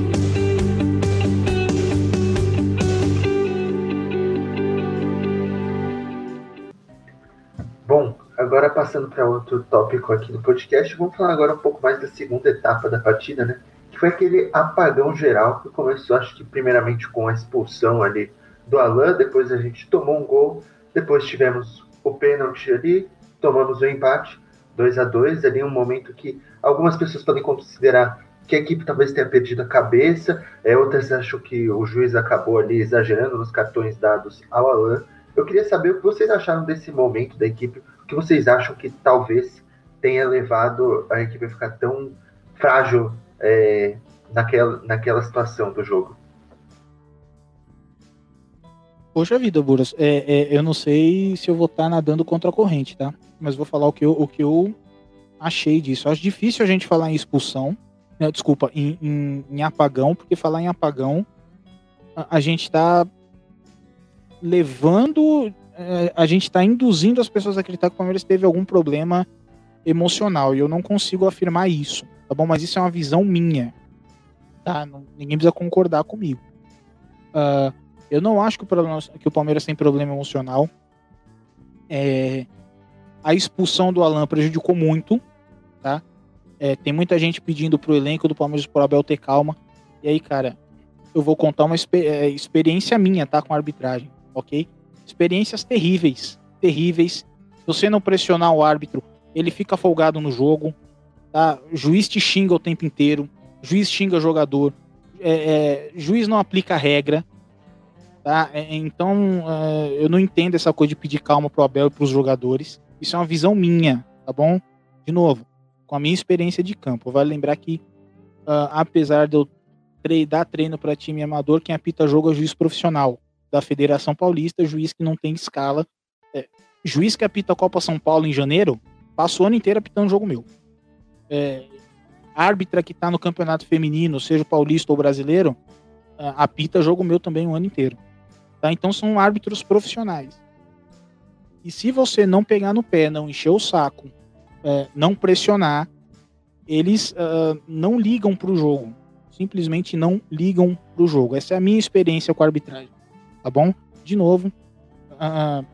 Agora passando para outro tópico aqui do podcast, vamos falar agora um pouco mais da segunda etapa da partida, né? Que foi aquele apagão geral que começou, acho que primeiramente com a expulsão ali do Alan, depois a gente tomou um gol, depois tivemos o pênalti ali, tomamos o empate, 2 a 2 ali um momento que algumas pessoas podem considerar que a equipe talvez tenha perdido a cabeça, é, outras acham que o juiz acabou ali exagerando nos cartões dados ao Alan. Eu queria saber o que vocês acharam desse momento da equipe, que vocês acham que talvez tenha levado a equipe a ficar tão frágil é, naquela, naquela situação do jogo. Poxa vida, Buras, é, é, eu não sei se eu vou estar tá nadando contra a corrente, tá? Mas vou falar o que eu, o que eu achei disso. Acho difícil a gente falar em expulsão, né, desculpa, em, em, em, apagão, porque falar em apagão, a, a gente está levando, a gente está induzindo as pessoas a acreditar que o Palmeiras teve algum problema emocional, e eu não consigo afirmar isso, tá bom? Mas isso é uma visão minha, tá? Ninguém precisa concordar comigo. Uh, eu não acho que o, problema, que o Palmeiras tem problema emocional. É, a expulsão do Alan prejudicou muito, tá? É, tem muita gente pedindo pro elenco do Palmeiras por Abel ter calma. E aí, cara, eu vou contar uma é, experiência minha, tá? Com a arbitragem, ok? Experiências terríveis, terríveis. Se você não pressionar o árbitro, ele fica folgado no jogo, tá? Juiz te xinga o tempo inteiro, juiz xinga jogador, é, é, juiz não aplica regra, Tá? É, então, uh, eu não entendo essa coisa de pedir calma pro Abel e pros jogadores. Isso é uma visão minha, tá bom? De novo, com a minha experiência de campo. Vale lembrar que, uh, apesar de eu tre dar treino para time amador, quem apita jogo é juiz profissional da Federação Paulista, juiz que não tem escala. É, juiz que apita a Copa São Paulo em janeiro, passa o ano inteiro apitando jogo meu. É, árbitra que tá no campeonato feminino, seja paulista ou brasileiro, uh, apita jogo meu também o ano inteiro. Tá? Então são árbitros profissionais. E se você não pegar no pé, não encher o saco, é, não pressionar, eles uh, não ligam para o jogo. Simplesmente não ligam para o jogo. Essa é a minha experiência com a arbitragem. Tá bom? De novo, uh,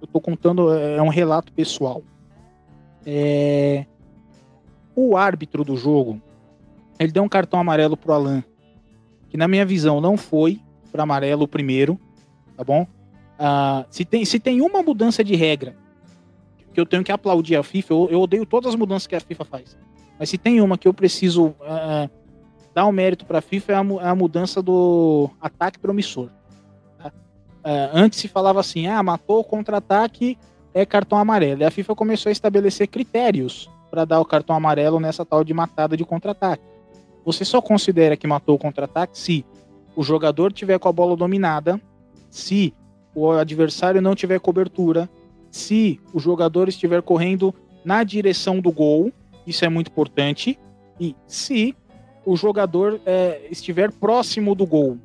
eu estou contando, é um relato pessoal. É, o árbitro do jogo, ele deu um cartão amarelo pro Alan, que na minha visão não foi para amarelo primeiro, tá bom? Uh, se, tem, se tem uma mudança de regra que eu tenho que aplaudir a FIFA, eu, eu odeio todas as mudanças que a FIFA faz. Mas se tem uma que eu preciso uh, dar o um mérito para a FIFA é a, é a, mudança do ataque promissor. Uh, antes se falava assim, ah, matou o contra-ataque, é cartão amarelo. E a FIFA começou a estabelecer critérios para dar o cartão amarelo nessa tal de matada de contra-ataque. Você só considera que matou o contra-ataque se o jogador tiver com a bola dominada se o adversário não tiver cobertura, se o jogador estiver correndo na direção do gol, isso é muito importante, e se o jogador é, estiver próximo do gol.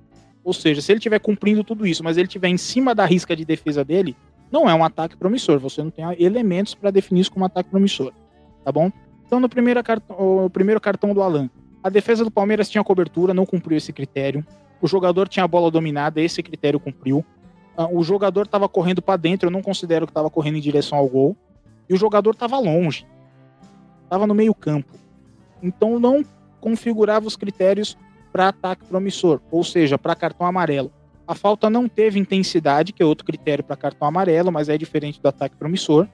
Ou seja, se ele estiver cumprindo tudo isso, mas ele estiver em cima da risca de defesa dele, não é um ataque promissor. Você não tem elementos para definir isso como ataque promissor. Tá bom? Então, no primeiro cartão, o primeiro cartão do Alan, a defesa do Palmeiras tinha cobertura, não cumpriu esse critério. O jogador tinha a bola dominada, esse critério cumpriu. Ah, o jogador estava correndo para dentro, eu não considero que estava correndo em direção ao gol. E o jogador estava longe. Estava no meio-campo. Então não configurava os critérios para ataque promissor, ou seja, para cartão amarelo. A falta não teve intensidade, que é outro critério para cartão amarelo, mas é diferente do ataque promissor,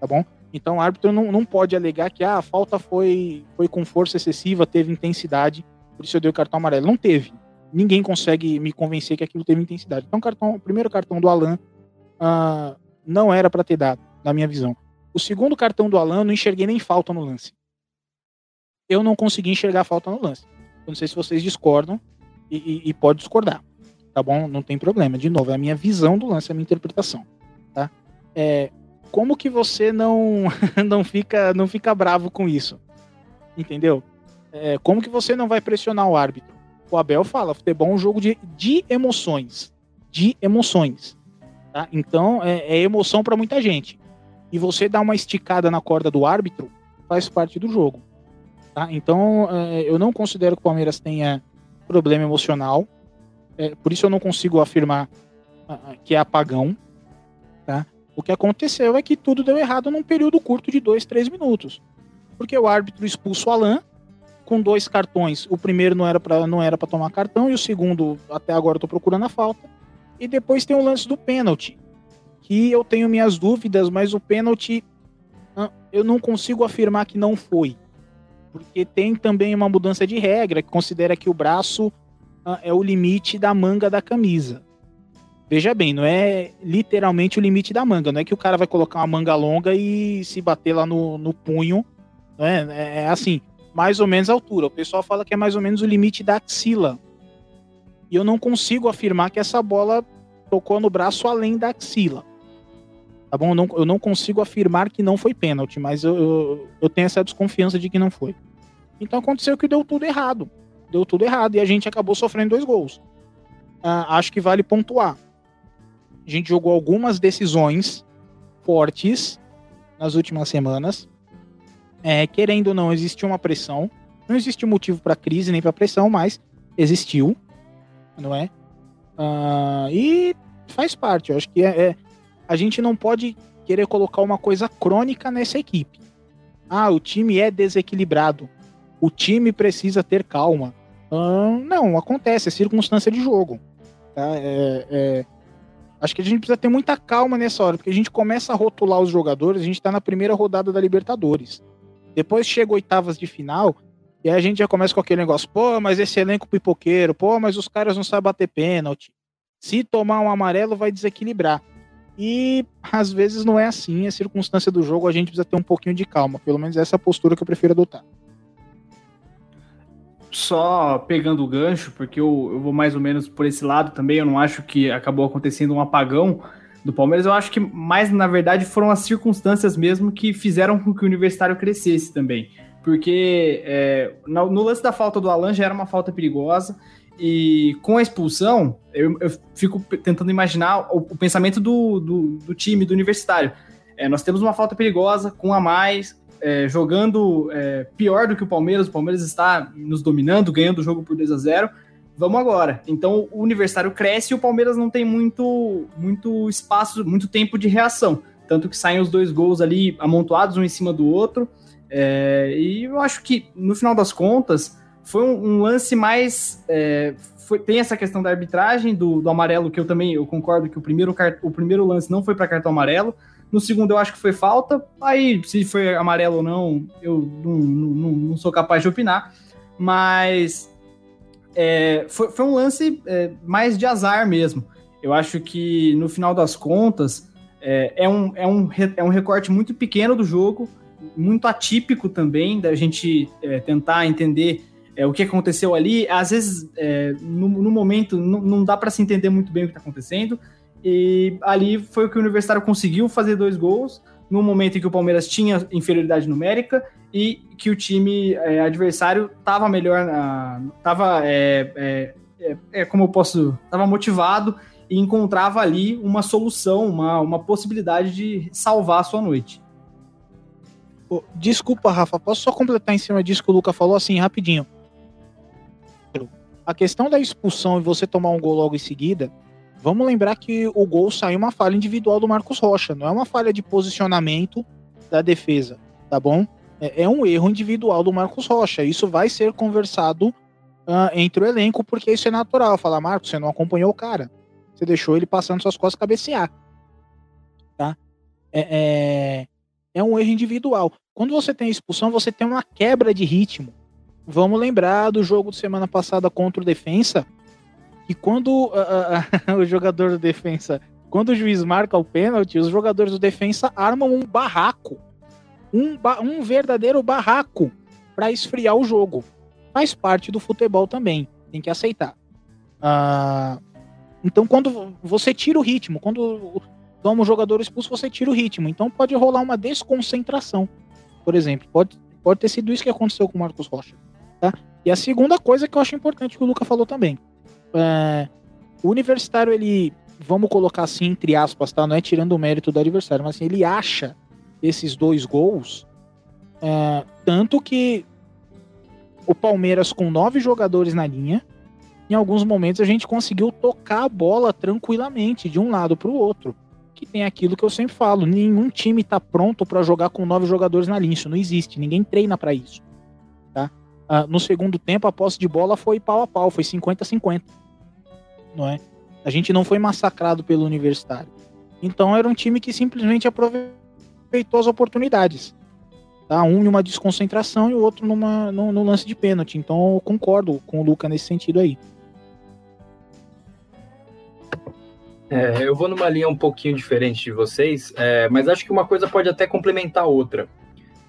tá bom? Então o árbitro não, não pode alegar que ah, a falta foi, foi com força excessiva, teve intensidade, por isso eu dei o cartão amarelo. Não teve ninguém consegue me convencer que aquilo teve intensidade. Então, cartão, o primeiro cartão do Alan uh, não era para ter dado, na minha visão. O segundo cartão do Alan, não enxerguei nem falta no lance. Eu não consegui enxergar falta no lance. Eu não sei se vocês discordam e, e, e, pode discordar, tá bom? Não tem problema. De novo, é a minha visão do lance, é a minha interpretação, tá? É, como que você não não fica não fica bravo com isso? Entendeu? É, como que você não vai pressionar o árbitro? O Abel fala, futebol é um jogo de, de emoções, de emoções. Tá? Então é, é emoção para muita gente. E você dar uma esticada na corda do árbitro faz parte do jogo. Tá? Então é, eu não considero que o Palmeiras tenha problema emocional. É, por isso eu não consigo afirmar uh, que é apagão. Tá? O que aconteceu é que tudo deu errado num período curto de dois, três minutos. Porque o árbitro expulsa o Alain com dois cartões. O primeiro não era para não era para tomar cartão e o segundo até agora eu tô procurando a falta. E depois tem o lance do pênalti, que eu tenho minhas dúvidas, mas o pênalti ah, eu não consigo afirmar que não foi. Porque tem também uma mudança de regra que considera que o braço ah, é o limite da manga da camisa. Veja bem, não é literalmente o limite da manga, não é que o cara vai colocar uma manga longa e se bater lá no, no punho. Não é? é, é assim, mais ou menos a altura. O pessoal fala que é mais ou menos o limite da axila. E eu não consigo afirmar que essa bola tocou no braço além da axila. Tá bom? Eu não, eu não consigo afirmar que não foi pênalti, mas eu, eu, eu, tenho essa desconfiança de que não foi. Então aconteceu que deu tudo errado. Deu tudo errado e a gente acabou sofrendo dois gols. Ah, acho que vale pontuar a gente jogou algumas decisões fortes nas últimas semanas. É, querendo ou não, existiu uma pressão. Não existe motivo para crise nem para pressão, mas existiu, não é? Uh, e faz parte. Eu acho que é, é, a gente não pode querer colocar uma coisa crônica nessa equipe. Ah, o time é desequilibrado. O time precisa ter calma. Não, acontece, é circunstância de jogo. Tá? É, é, Acho que a gente precisa ter muita calma nessa hora, porque a gente começa a rotular os jogadores, a gente tá na primeira rodada da Libertadores. Depois chega oitavas de final, e aí a gente já começa com aquele negócio, pô, mas esse elenco pipoqueiro, pô, mas os caras não sabem bater pênalti. Se tomar um amarelo, vai desequilibrar. E às vezes não é assim, é circunstância do jogo, a gente precisa ter um pouquinho de calma. Pelo menos essa é a postura que eu prefiro adotar só pegando o gancho, porque eu, eu vou mais ou menos por esse lado também, eu não acho que acabou acontecendo um apagão do Palmeiras, eu acho que mais, na verdade, foram as circunstâncias mesmo que fizeram com que o Universitário crescesse também. Porque é, no, lance da falta do Alan já era uma falta perigosa, e com a expulsão, eu, eu fico tentando imaginar o, o pensamento do, do, do, time, do Universitário. É, nós temos uma falta perigosa, com a mais, é, jogando é, pior do que o Palmeiras, o Palmeiras está nos dominando, ganhando o jogo por 2 a 0 Vamos agora. Então o Universitário cresce e o Palmeiras não tem muito, muito espaço, muito tempo de reação. Tanto que saem os dois gols ali amontoados um em cima do outro. É, e eu acho que, no final das contas, foi um, um lance mais. É, foi, tem essa questão da arbitragem, do, do amarelo, que eu também eu concordo que o primeiro, o primeiro lance não foi para cartão amarelo. No segundo eu acho que foi falta. Aí, se foi amarelo ou não, eu não, não, não sou capaz de opinar. Mas é, foi, foi um lance é, mais de azar mesmo. Eu acho que no final das contas é, é, um, é, um, é um recorte muito pequeno do jogo, muito atípico também, da gente é, tentar entender é, o que aconteceu ali. Às vezes, é, no, no, momento, não, dá para se entender muito bem o que está acontecendo. E ali foi o que o Universitário conseguiu fazer dois gols, no momento em que o Palmeiras tinha inferioridade numérica e que o time é, adversário estava melhor, estava, é, é, é, é, como eu posso, estava motivado e encontrava ali uma solução, uma, uma possibilidade de salvar a sua noite. Desculpa, Rafa, posso só completar em cima disso que o Luca falou assim, rapidinho. A questão da expulsão e você tomar um gol logo em seguida, Vamos lembrar que o gol saiu uma falha individual do Marcos Rocha, não é uma falha de posicionamento da defesa, tá bom? É, é um erro individual do Marcos Rocha. Isso vai ser conversado uh, entre o elenco, porque isso é natural. Falar, Marcos, você não acompanhou o cara. Você deixou ele passando suas costas cabecear. Tá? É, é, é um erro individual. Quando você tem expulsão, você tem uma quebra de ritmo. Vamos lembrar do jogo de semana passada contra o Defensa, e quando uh, uh, o jogador do defensa, quando o juiz marca o pênalti, os jogadores do defensa armam um barraco. Um, ba um verdadeiro barraco para esfriar o jogo. Faz parte do futebol também. Tem que aceitar. Então, quando você tira o ritmo, quando toma o jogador expulso, você tira o ritmo. Então pode rolar uma desconcentração, por exemplo. Pode, pode ter sido isso que aconteceu com o Marcos Rocha. Tá? E a segunda coisa que eu acho importante que o Luca falou também. É, o universitário, ele, vamos colocar assim, entre aspas, tá? Não é tirando o mérito do adversário, mas assim, ele acha esses dois gols. É, tanto que o Palmeiras, com nove jogadores na linha, em alguns momentos a gente conseguiu tocar a bola tranquilamente de um lado para o outro. Que tem aquilo que eu sempre falo: nenhum time está pronto para jogar com nove jogadores na linha. Isso não existe, ninguém treina para isso. Tá? Ah, no segundo tempo, a posse de bola foi pau a pau, foi 50-50. Não é? A gente não foi massacrado pelo Universitário. Então era um time que simplesmente aproveitou as oportunidades. Tá? Um em uma desconcentração e o outro numa, no, no lance de pênalti. Então eu concordo com o Luca nesse sentido aí. É, eu vou numa linha um pouquinho diferente de vocês, é, mas acho que uma coisa pode até complementar a outra.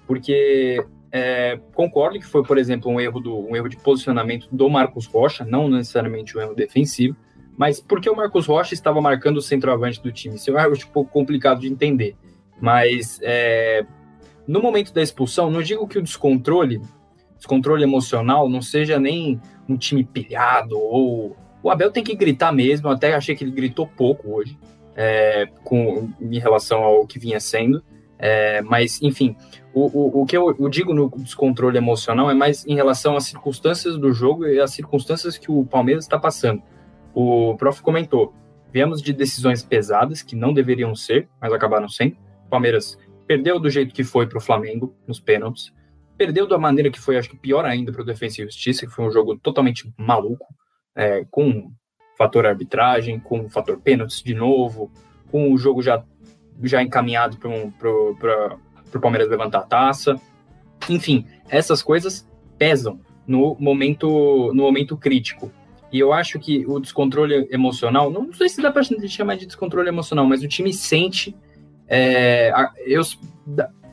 Porque é, concordo que foi, por exemplo, um erro, do, um erro de posicionamento do Marcos Rocha, não necessariamente um erro defensivo, mas porque o Marcos Rocha estava marcando o centroavante do time. Isso acho um pouco complicado de entender. Mas é, no momento da expulsão, não digo que o descontrole, descontrole emocional, não seja nem um time pilhado ou o Abel tem que gritar mesmo, até achei que ele gritou pouco hoje, é, com, em relação ao que vinha sendo. É, mas, enfim, o, o, o que eu, eu, digo no descontrole emocional é mais em relação às circunstâncias do jogo e às circunstâncias que o Palmeiras está passando. O prof comentou: viemos de decisões pesadas que não deveriam ser, mas acabaram sendo. O Palmeiras perdeu do jeito que foi para o Flamengo, nos pênaltis. Perdeu da maneira que foi, acho que pior ainda para o Defensa e Justiça, que foi um jogo totalmente maluco é, com fator arbitragem, com fator pênaltis de novo, com o jogo já, já encaminhado para o Palmeiras levantar a taça. Enfim, essas coisas pesam no momento, no momento crítico. E eu acho que o descontrole emocional, não sei se dá para chamar de descontrole emocional, mas o time sente. É, eu,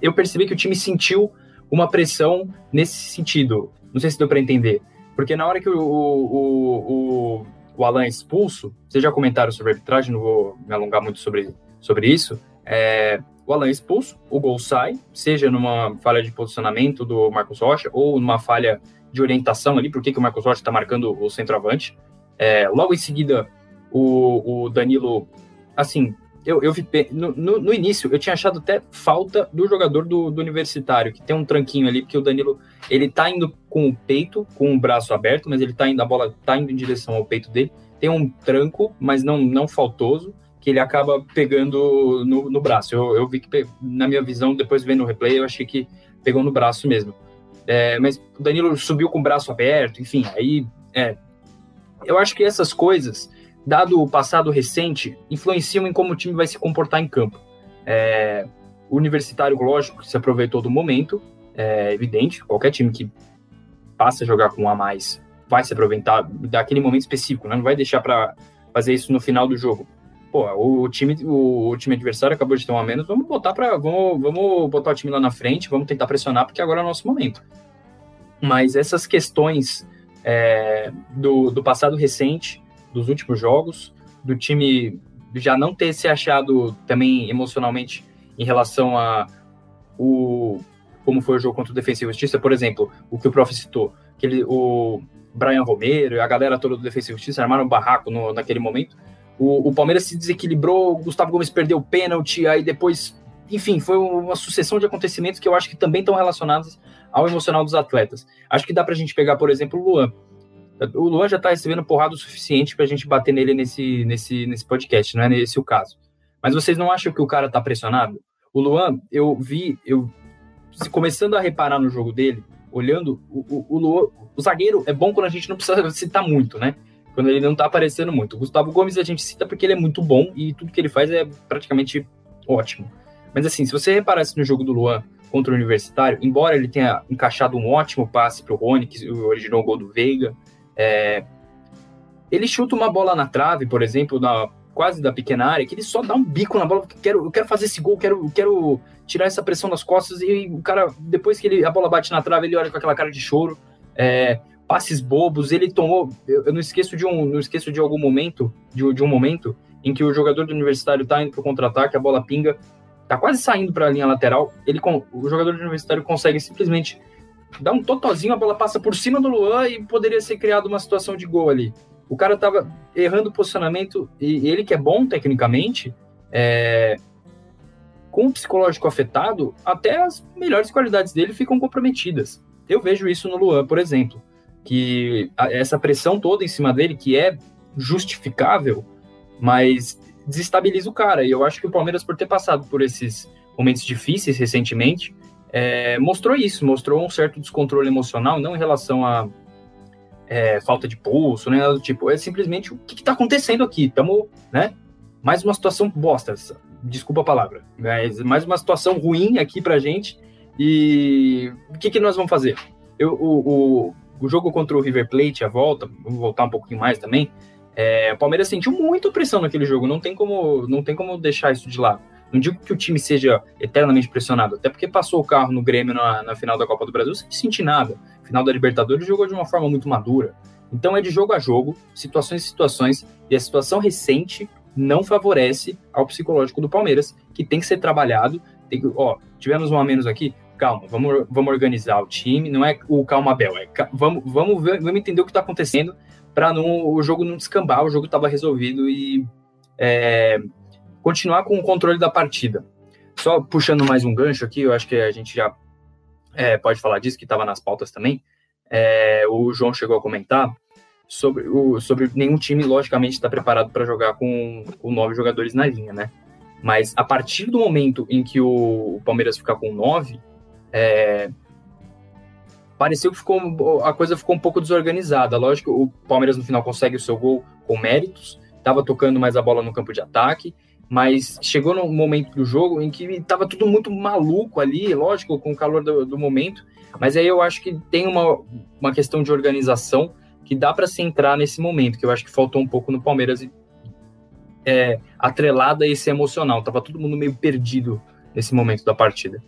eu percebi que o time sentiu uma pressão nesse sentido. Não sei se deu para entender. Porque na hora que o, o, o, o Alan é expulso, vocês já comentaram sobre arbitragem, não vou me alongar muito sobre, sobre isso. É, o Alan é expulso, o gol sai, seja numa falha de posicionamento do Marcos Rocha ou numa falha de orientação ali, porque que o Marcos Rocha está marcando o centroavante. É, logo em seguida, o, o Danilo, assim, eu, eu vi, no, no, no, início, eu tinha achado até falta do jogador do, do, Universitário, que tem um tranquinho ali, porque o Danilo, ele tá indo com o peito, com o braço aberto, mas ele tá indo, a bola tá indo em direção ao peito dele. Tem um tranco, mas não, não faltoso, que ele acaba pegando no, no braço. Eu, eu vi que, na minha visão, depois vendo o replay, eu achei que pegou no braço mesmo. É, mas o Danilo subiu com o braço aberto, enfim, aí, é. Eu acho que essas coisas dado o passado recente, influenciam em como o time vai se comportar em campo. É, o universitário, lógico, se aproveitou do momento, é evidente, qualquer time que passa a jogar com um a mais vai se aproveitar daquele momento específico, né? não vai deixar para fazer isso no final do jogo. Pô, o time, o, time adversário acabou de ter um a menos, vamos botar para vamos, vamos botar o time lá na frente, vamos tentar pressionar porque agora é o nosso momento. Mas essas questões é, do, do passado recente dos últimos jogos, do time já não ter se achado também emocionalmente em relação a o como foi o jogo contra o Defensa e Justiça, por exemplo, o que o prof citou, que ele, o Brian Romero e a galera toda do Defensa e Justiça armaram um barraco no, naquele momento. O, o, Palmeiras se desequilibrou, o Gustavo Gomes perdeu o pênalti, aí depois, enfim, foi uma sucessão de acontecimentos que eu acho que também estão relacionados ao emocional dos atletas. Acho que dá pra gente pegar, por exemplo, o Luan. O Luan já tá recebendo porrada o suficiente pra gente bater nele nesse, nesse, nesse podcast, não é esse o caso. Mas vocês não acham que o cara tá pressionado? O Luan, eu vi, eu começando a reparar no jogo dele, olhando, o, o, o, Luan, o zagueiro é bom quando a gente não precisa citar muito, né? Quando ele não tá aparecendo muito. O Gustavo Gomes a gente cita porque ele é muito bom e tudo que ele faz é praticamente ótimo. Mas assim, se você reparasse no jogo do Luan contra o Universitário, embora ele tenha encaixado um ótimo passe pro Rony, que originou o gol do Veiga, é, ele chuta uma bola na trave, por exemplo, na, quase da pequena área, que ele só dá um bico na bola, quero, eu quero fazer esse gol, quero, quero tirar essa pressão das costas, e o cara, depois que ele, a bola bate na trave, ele olha com aquela cara de choro, é, passes bobos, ele tomou, eu, eu, não esqueço de um, não esqueço de algum momento, de, de um momento, em que o jogador do Universitário tá indo pro contra-ataque, a bola pinga, tá quase saindo para a linha lateral, ele o jogador do Universitário consegue simplesmente dar um totozinho, a bola passa por cima do Luan e poderia ser criada uma situação de gol ali. O cara tava errando o posicionamento e ele que é bom tecnicamente, é, com o psicológico afetado, até as melhores qualidades dele ficam comprometidas. Eu vejo isso no Luan, por exemplo, que essa pressão toda em cima dele, que é justificável, mas desestabiliza o cara. E eu acho que o Palmeiras, por ter passado por esses momentos difíceis recentemente, é, mostrou isso, mostrou um certo descontrole emocional, não em relação a é, falta de pulso, né? Tipo, é simplesmente o que está acontecendo aqui. Estamos, né? Mais uma situação bosta, desculpa a palavra, mas mais uma situação ruim aqui pra gente. E o que, que nós vamos fazer? Eu, o, o, o jogo contra o River Plate, a volta, vamos voltar um pouquinho mais também. É, o Palmeiras sentiu muita pressão naquele jogo, não tem como, não tem como deixar isso de lado. Não digo que o time seja eternamente pressionado, até porque passou o carro no Grêmio na, na final da Copa do Brasil sem sentir nada. Final da Libertadores jogou de uma forma muito madura. Então é de jogo a jogo, situações e situações, e a situação recente não favorece ao psicológico do Palmeiras, que tem que ser trabalhado. Tem que, ó, tivemos um a menos aqui, calma, vamos, vamos organizar o time, não é o calma Bel, é vamos, vamos, ver, vamos entender o que está acontecendo para o jogo não descambar, o jogo estava resolvido e é, continuar com o controle da partida. Só puxando mais um gancho aqui, eu acho que a gente já é, pode falar disso, que estava nas pautas também. É, o João chegou a comentar sobre, o, sobre nenhum time, logicamente, está preparado para jogar com, com nove jogadores na linha, né? Mas a partir do momento em que o, o Palmeiras ficar com nove, é, pareceu que ficou, a coisa ficou um pouco desorganizada. Lógico, o Palmeiras no final consegue o seu gol com méritos, estava tocando mais a bola no campo de ataque, mas chegou no momento do jogo em que estava tudo muito maluco ali, lógico, com o calor do, do, momento, mas aí eu acho que tem uma, uma questão de organização que dá para se entrar nesse momento, que eu acho que faltou um pouco no Palmeiras, é, atrelada a esse emocional, tava todo mundo meio perdido nesse momento da partida.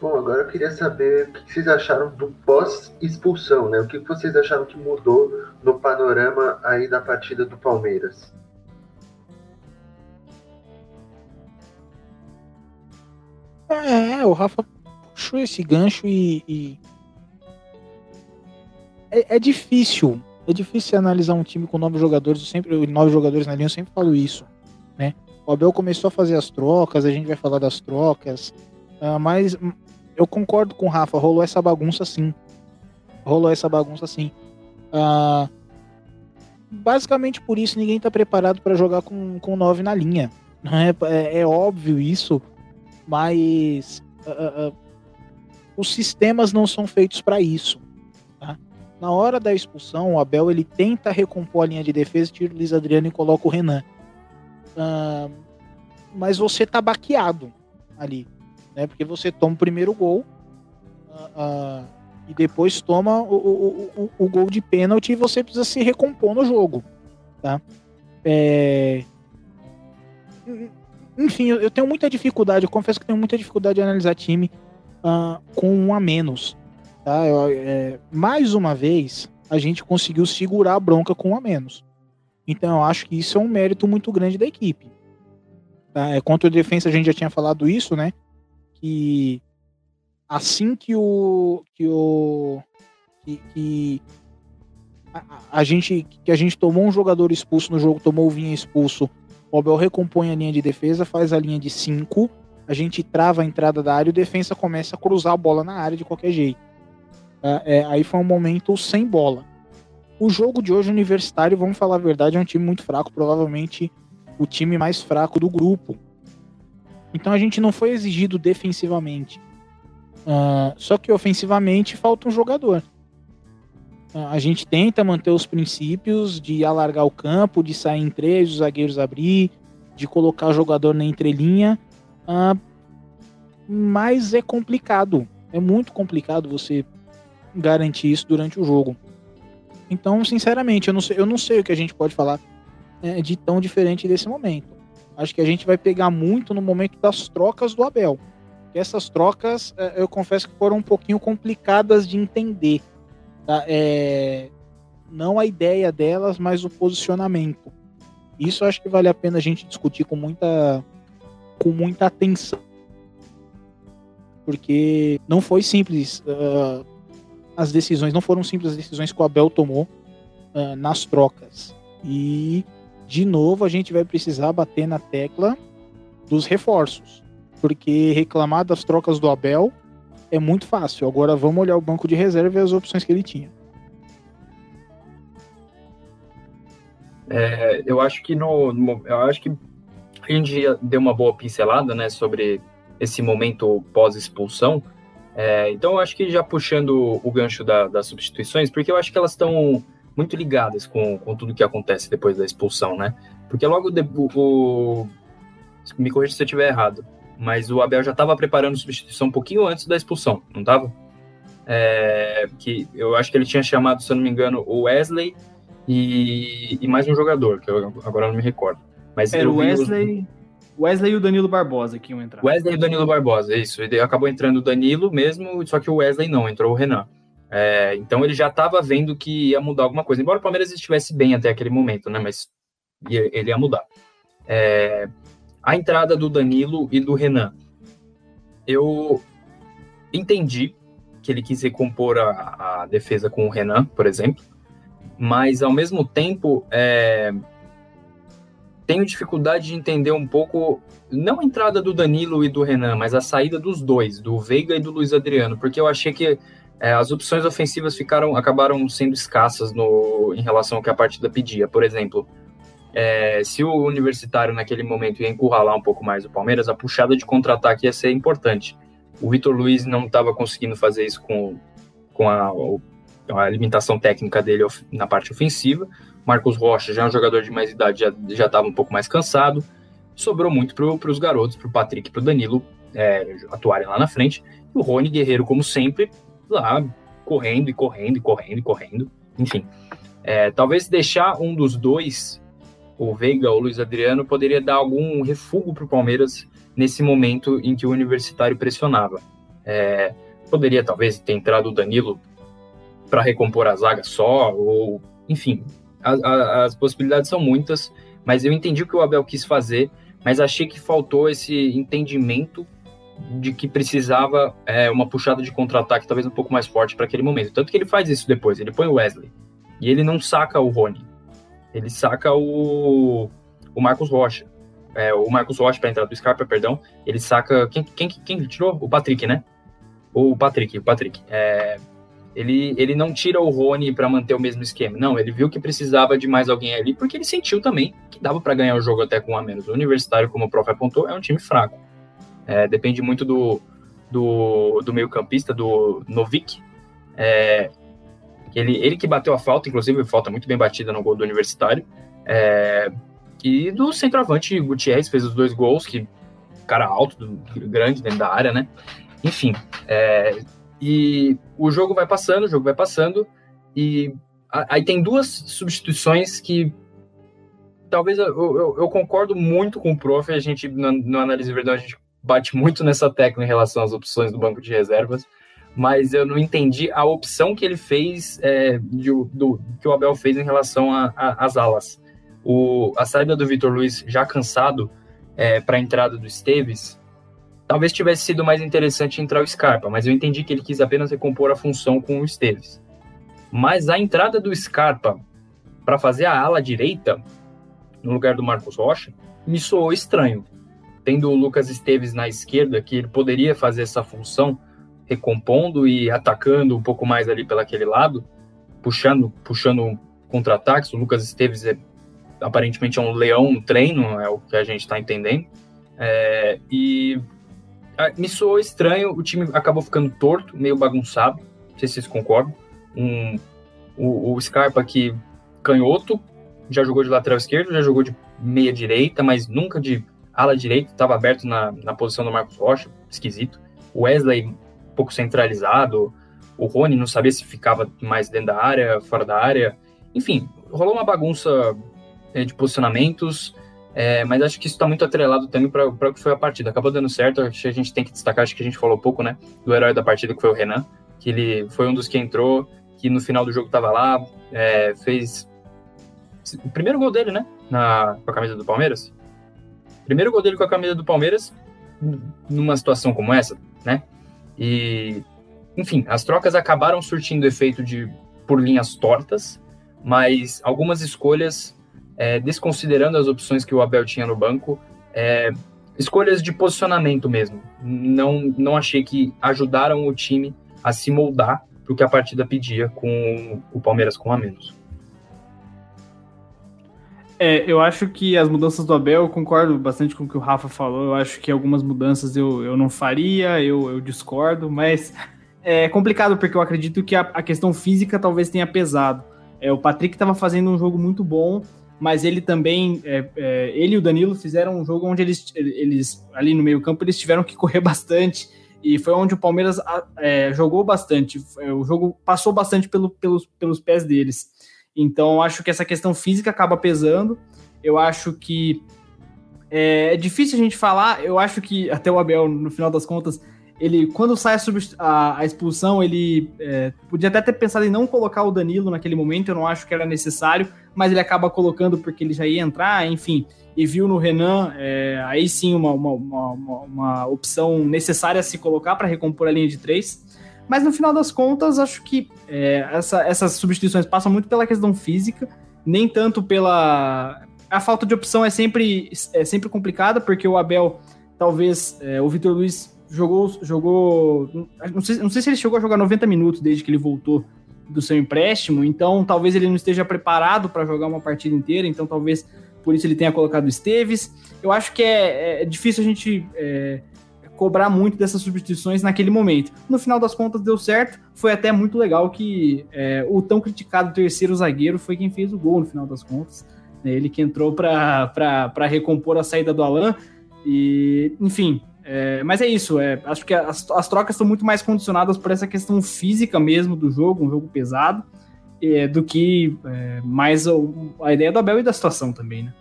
Bom, agora eu queria saber o que vocês acharam do pós-expulsão, né? O que vocês acharam que mudou no panorama aí da partida do Palmeiras? É, o Rafa puxou esse gancho e. e... É, é, difícil. É difícil analisar um time com nove jogadores. Eu sempre, nove jogadores na linha, eu sempre falo isso. Né? O Abel começou a fazer as trocas, a gente vai falar das trocas. Uh, mas eu concordo com o Rafa, rolou essa bagunça sim. Rolou essa bagunça sim. Uh, basicamente por isso ninguém está preparado para jogar com, com 9 na linha. É, é, é, óbvio isso, mas uh, uh, os sistemas não são feitos para isso. Na hora da expulsão, o Abel ele tenta recompor a linha de defesa, tira o Luiz Adriano e coloca o Renan. mas você tá baqueado ali né? Porque você toma o primeiro gol uh, uh, e depois toma o, o, o, o, gol de pênalti e você precisa se recompor no jogo, tá? É... Enfim, eu tenho muita dificuldade, eu confesso que tenho muita dificuldade de analisar time uh, com um a menos, tá? Eu, é... mais uma vez, a gente conseguiu segurar a bronca com um a menos. Então eu acho que isso é um mérito muito grande da equipe. Tá? É, contra o defesa a gente já tinha falado isso, né? que assim que o que o que, que a, a, gente que a gente tomou um jogador expulso no jogo, tomou o Vinha expulso, o Abel recompõe a linha de defesa, faz a linha de 5, a gente trava a entrada da área e o defensa começa a cruzar a bola na área de qualquer jeito. É, é, aí foi um momento sem bola. O jogo de hoje, universitário, vamos falar a verdade, é um time muito fraco, provavelmente o time mais fraco do grupo. Então a gente não foi exigido defensivamente. Uh, só que ofensivamente falta um jogador. Uh, a gente tenta manter os princípios de alargar o campo, de sair em três, os zagueiros abrir, de colocar o jogador na entrelinha. Uh, mas é complicado. É muito complicado você garantir isso durante o jogo. Então, sinceramente, eu não sei, eu não sei o que a gente pode falar é, de tão diferente desse momento. Acho que a gente vai pegar muito no momento das trocas do Abel. essas trocas, é, eu confesso que foram um pouquinho complicadas de entender. Tá? É, não a ideia delas, mas o posicionamento. Isso acho que vale a pena a gente discutir com muita, com muita atenção. Porque não foi simples uh, as decisões, não foram simples as decisões que o Abel tomou uh, nas trocas. E, de novo, a gente vai precisar bater na tecla dos reforços. Porque reclamar das trocas do Abel é muito fácil. Agora vamos olhar o banco de reserva e as opções que ele tinha. É, eu acho que no, no, eu acho que a gente deu uma boa pincelada, né, sobre esse momento pós-expulsão. É, então eu acho que já puxando o gancho da, das substituições, porque eu acho que elas estão muito ligadas com, com tudo que acontece depois da expulsão, né? Porque logo de, o, o, me corrija se eu estiver errado, mas o Abel já estava preparando substituição um pouquinho antes da expulsão, não estava? É, que eu acho que ele tinha chamado, se eu não me engano, o Wesley e, e mais um jogador, que eu agora não me recordo. Mas Era o Wesley. Wesley e o Danilo Barbosa que iam entrar. Wesley e o Danilo Barbosa, isso. Ele acabou entrando o Danilo mesmo, só que o Wesley não, entrou o Renan. É, então ele já estava vendo que ia mudar alguma coisa, embora o Palmeiras estivesse bem até aquele momento, né? Mas ia, ele ia mudar. É, a entrada do Danilo e do Renan. Eu entendi que ele quis recompor a, a defesa com o Renan, por exemplo mas ao mesmo tempo é, tenho dificuldade de entender um pouco não a entrada do Danilo e do Renan, mas a saída dos dois, do Veiga e do Luiz Adriano, porque eu achei que é, as opções ofensivas ficaram acabaram sendo escassas no, em relação ao que a partida pedia. Por exemplo, é, se o Universitário naquele momento ia encurralar um pouco mais o Palmeiras, a puxada de contra-ataque ia ser importante. O Vitor Luiz não estava conseguindo fazer isso com, com a, o a limitação técnica dele na parte ofensiva. Marcos Rocha já é um jogador de mais idade, já estava um pouco mais cansado. Sobrou muito para os garotos, para o Patrick e para o Danilo é, atuarem lá na frente. E o Rony Guerreiro, como sempre, lá correndo e correndo e correndo e correndo. Enfim, é, talvez deixar um dos dois, o Veiga ou o Luiz Adriano, poderia dar algum refúgio para o Palmeiras nesse momento em que o Universitário pressionava. É, poderia talvez ter entrado o Danilo para recompor a zaga só, ou enfim, a, a, as possibilidades são muitas, mas eu entendi o que o Abel quis fazer, mas achei que faltou esse entendimento de que precisava é, uma puxada de contra-ataque talvez um pouco mais forte para aquele momento. Tanto que ele faz isso depois, ele põe o Wesley. E ele não saca o Rony. Ele saca o, o Marcos Rocha. É, o Marcos Rocha para entrar do Scarpa, perdão. Ele saca. Quem, quem, quem tirou? O Patrick, né? O Patrick, o Patrick. É, ele, ele não tira o Rony para manter o mesmo esquema. Não, ele viu que precisava de mais alguém ali, porque ele sentiu também que dava para ganhar o jogo até com um a menos. O Universitário, como o prof apontou, é um time fraco. É, depende muito do, do, do meio-campista, do Novik. É, ele, ele que bateu a falta, inclusive, falta muito bem batida no gol do Universitário. É, e do centroavante Gutierrez fez os dois gols, que cara alto, grande dentro da área, né? Enfim, é, e o jogo vai passando, o jogo vai passando, e aí tem duas substituições que talvez eu, eu, eu concordo muito com o prof, a gente no, Análise Verdão a gente bate muito nessa tecla em relação às opções do banco de reservas, mas eu não entendi a opção que ele fez, é, de, do, que o Abel fez em relação às alas. O, a saída do Vitor Luiz já cansado é, para a entrada do Esteves, Talvez tivesse sido mais interessante entrar o Scarpa, mas eu entendi que ele quis apenas recompor a função com o Esteves. Mas a entrada do Scarpa para fazer a ala direita, no lugar do Marcos Rocha, me soou estranho. Tendo o Lucas Esteves na esquerda, que ele poderia fazer essa função, recompondo e atacando um pouco mais ali pelaquele lado, puxando, puxando contra-ataques. O Lucas Esteves é, aparentemente é um leão no treino, é o que a gente está entendendo. É, e me soou estranho, o time acabou ficando torto, meio bagunçado, não sei se vocês concordam. Um, o, o Scarpa que canhoto, já jogou de lateral esquerdo, já jogou de meia direita, mas nunca de ala direita, estava aberto na, na posição do Marcos Rocha, esquisito. O Wesley um pouco centralizado, o Rony não sabia se ficava mais dentro da área, fora da área. Enfim, rolou uma bagunça é, de posicionamentos. É, mas acho que isso está muito atrelado também para o que foi a partida. Acabou dando certo, acho que a gente tem que destacar, acho que a gente falou pouco, né, do herói da partida, que foi o Renan, que ele foi um dos que entrou, que no final do jogo estava lá, é, fez o primeiro gol dele, né, na, com a camisa do Palmeiras. Primeiro gol dele com a camisa do Palmeiras, numa situação como essa, né, e, enfim, as trocas acabaram surtindo efeito de por linhas tortas, mas algumas escolhas, é, desconsiderando as opções que o Abel tinha no banco, é, escolhas de posicionamento mesmo. Não, não achei que ajudaram o time a se moldar para o que a partida pedia com o Palmeiras com a menos. É, eu acho que as mudanças do Abel, eu concordo bastante com o que o Rafa falou. Eu acho que algumas mudanças eu, eu não faria, eu, eu discordo, mas é complicado porque eu acredito que a, a questão física talvez tenha pesado. É, o Patrick estava fazendo um jogo muito bom, mas ele também, é, é, ele e o Danilo fizeram um jogo onde eles, eles ali no meio campo eles tiveram que correr bastante e foi onde o Palmeiras é, jogou bastante. É, o jogo passou bastante pelo, pelos, pelos pés deles. Então, acho que essa questão física acaba pesando. Eu acho que é, é, difícil a gente falar. Eu acho que até o Abel, no final das contas, ele quando sai a, a, expulsão, ele é, podia até ter pensado em não colocar o Danilo naquele momento. Eu não acho que era necessário, mas ele acaba colocando porque ele já ia entrar, enfim. E viu no Renan, é, aí sim, uma, uma, uma, uma opção necessária a se colocar para recompor a linha de três. Mas no final das contas, acho que é, essa, essas substituições passam muito pela questão física, nem tanto pela. A falta de opção é sempre, é sempre complicada, porque o Abel, talvez, é, o Vitor Luiz jogou. jogou não, sei, não sei se ele chegou a jogar 90 minutos desde que ele voltou do seu empréstimo, então talvez ele não esteja preparado para jogar uma partida inteira, então talvez por isso ele tenha colocado o Esteves. Eu acho que é, é difícil a gente é, cobrar muito dessas substituições naquele momento. No final das contas, deu certo. Foi até muito legal que é, o tão criticado terceiro zagueiro foi quem fez o gol no final das contas. Né? Ele que entrou para recompor a saída do Alan. E, enfim, é, mas é isso. É, acho que as, as trocas são muito mais condicionadas por essa questão física mesmo do jogo, um jogo pesado, é, do que é, mais a, a ideia do Abel e da situação também, né?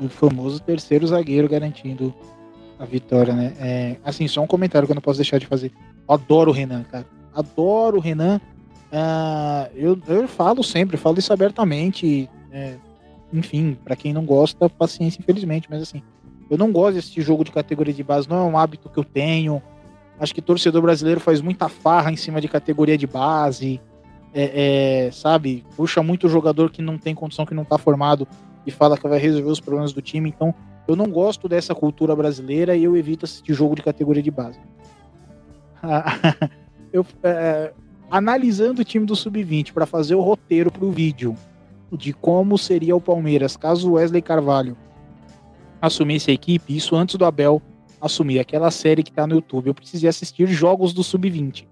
o famoso terceiro zagueiro garantindo a vitória, né? É, assim, só um comentário que eu não posso deixar de fazer. Adoro o Renan, cara. Adoro o Renan. Uh, eu, eu falo sempre, falo isso abertamente. É, enfim, para quem não gosta, paciência, infelizmente, mas assim, eu não gosto desse jogo de categoria de base, não é um hábito que eu tenho. Acho que torcedor brasileiro faz muita farra em cima de categoria de base. É, é, sabe, puxa muito jogador que não tem condição, que não tá formado e fala que vai resolver os problemas do time. Então, eu não gosto dessa cultura brasileira e eu evito assistir jogo de categoria de base. eu, é, analisando o time do Sub-20 para fazer o roteiro para o vídeo de como seria o Palmeiras caso Wesley Carvalho assumisse a equipe, isso antes do Abel assumir aquela série que está no YouTube, eu precisei assistir jogos do Sub-20.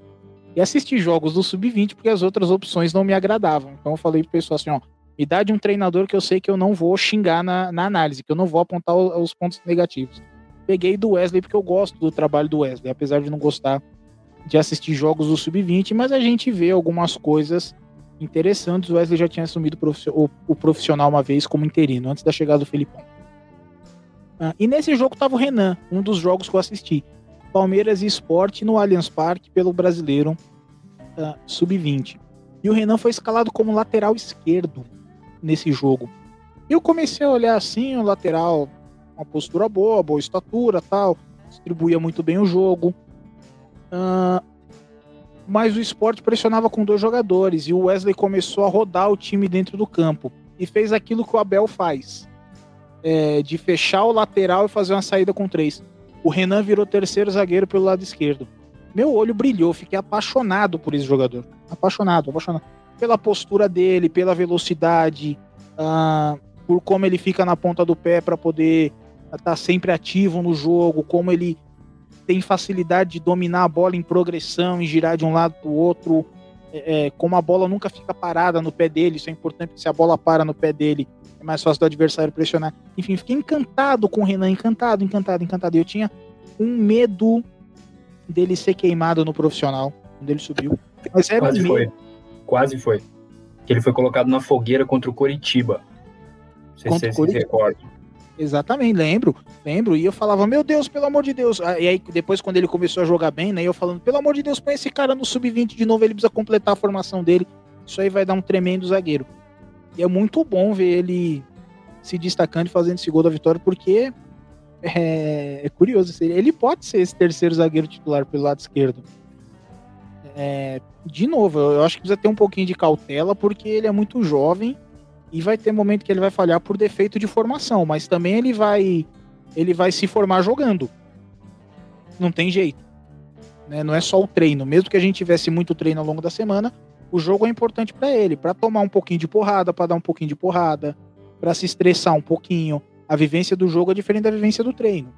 E assistir jogos do Sub-20 porque as outras opções não me agradavam. Então eu falei pro pessoal assim, ó, me dá de um treinador que eu sei que eu não vou xingar na, na análise, que eu não vou apontar os pontos negativos. Peguei do Wesley porque eu gosto do trabalho do Wesley, apesar de não gostar de assistir jogos do Sub-20, mas a gente vê algumas coisas interessantes. O Wesley já tinha assumido o profissional uma vez como interino, antes da chegada do Felipão. Ah, e nesse jogo estava o Renan, um dos jogos que eu assisti. Palmeiras e Esporte no Allianz Parque pelo Brasileiro uh, Sub-20. E o Renan foi escalado como lateral esquerdo nesse jogo. Eu comecei a olhar assim, o lateral, uma postura boa, boa estatura, tal, distribuía muito bem o jogo. Uh, mas o esporte pressionava com dois jogadores e o Wesley começou a rodar o time dentro do campo e fez aquilo que o Abel faz, é, de fechar o lateral e fazer uma saída com três. O Renan virou terceiro zagueiro pelo lado esquerdo. Meu olho brilhou, fiquei apaixonado por esse jogador, apaixonado, apaixonado pela postura dele, pela velocidade, uh, por como ele fica na ponta do pé para poder estar tá sempre ativo no jogo, como ele tem facilidade de dominar a bola em progressão e girar de um lado para o outro, é, é, como a bola nunca fica parada no pé dele, isso é importante, se a bola para no pé dele, é mais fácil do adversário pressionar. Enfim, fiquei encantado com o Renan, encantado, encantado, encantado. Eu tinha um medo dele ser queimado no profissional, quando ele subiu. Mas era Quase um foi quase foi. Que ele foi colocado na fogueira contra o Coritiba. contra o Corinthians. Exatamente, lembro, lembro. E eu falava, meu Deus, pelo amor de Deus. E aí, depois, quando ele começou a jogar bem, né? Eu falando, pelo amor de Deus, põe esse cara no sub-20 de novo, ele precisa completar a formação dele. Isso aí vai dar um tremendo zagueiro. E é muito bom ver ele se destacando e fazendo esse gol da vitória, porque é, é curioso. Ele pode ser esse terceiro zagueiro titular pelo lado esquerdo. É, de novo, eu acho que precisa ter um pouquinho de cautela, porque ele é muito jovem e vai ter momento que ele vai falhar por defeito de formação, mas também ele vai ele vai se formar jogando. Não tem jeito. Né? Não é só o treino. Mesmo que a gente tivesse muito treino ao longo da semana, o jogo é importante para ele, para tomar um pouquinho de porrada, para dar um pouquinho de porrada, para se estressar um pouquinho. A vivência do jogo é diferente da vivência do treino.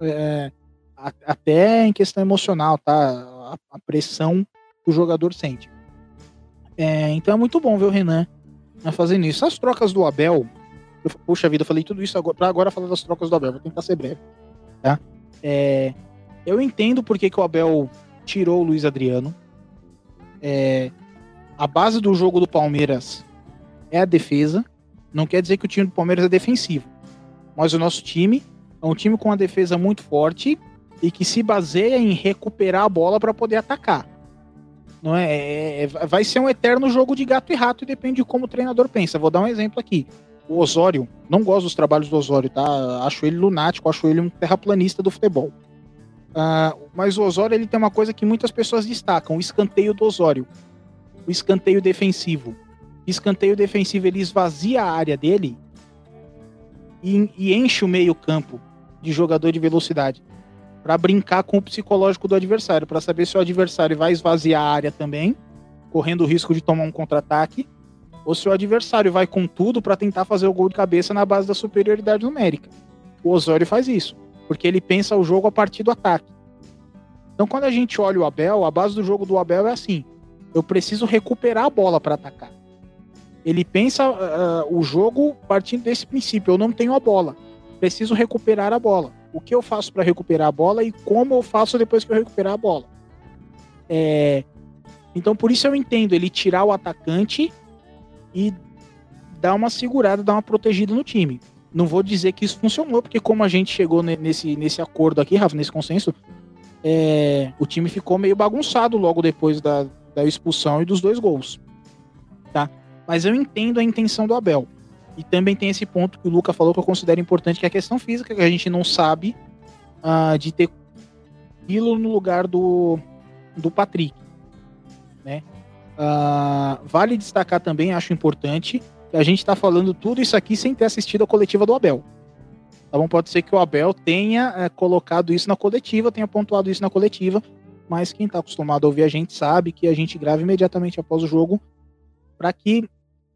É, até em questão emocional, tá? A, a pressão que o jogador sente. É, então é muito bom ver o Renan fazendo isso. As trocas do Abel, eu, puxa vida, eu falei tudo isso agora, pra agora falar das trocas do Abel, vou tentar ser breve. Tá? É, eu entendo porque que o Abel tirou o Luiz Adriano. É, a base do jogo do Palmeiras é a defesa. Não quer dizer que o time do Palmeiras é defensivo. Mas o nosso time é um time com uma defesa muito forte e que se baseia em recuperar a bola para poder atacar. Não é, é, é, vai ser um eterno jogo de gato e rato e depende de como o treinador pensa. Vou dar um exemplo aqui. O Osório, não gosto dos trabalhos do Osório, tá? Acho ele lunático, acho ele um terraplanista do futebol. Uh, mas o Osório ele tem uma coisa que muitas pessoas destacam: o escanteio do Osório. O escanteio defensivo. Escanteio defensivo ele esvazia a área dele e, e enche o meio-campo de jogador de velocidade para brincar com o psicológico do adversário, para saber se o adversário vai esvaziar a área também, correndo o risco de tomar um contra-ataque, ou se o adversário vai com tudo para tentar fazer o gol de cabeça na base da superioridade numérica. O Osório faz isso, porque ele pensa o jogo a partir do ataque. Então, quando a gente olha o Abel, a base do jogo do Abel é assim: eu preciso recuperar a bola para atacar. Ele pensa uh, o jogo partindo desse princípio: eu não tenho a bola, preciso recuperar a bola o que eu faço para recuperar a bola e como eu faço depois que eu recuperar a bola. É, então, por isso eu entendo ele tirar o atacante e dar uma segurada, dar uma protegida no time. Não vou dizer que isso funcionou, porque como a gente chegou nesse, nesse acordo aqui, Rafa, nesse consenso, é, o time ficou meio bagunçado logo depois da, da expulsão e dos dois gols. Tá? Mas eu entendo a intenção do Abel. E também tem esse ponto que o Luca falou que eu considero importante, que é a questão física, que a gente não sabe uh, de ter aquilo no lugar do, do Patrick. Né? Uh, vale destacar também, acho importante, que a gente está falando tudo isso aqui sem ter assistido a coletiva do Abel. Tá bom? Pode ser que o Abel tenha é, colocado isso na coletiva, tenha pontuado isso na coletiva, mas quem está acostumado a ouvir a gente sabe que a gente grava imediatamente após o jogo para que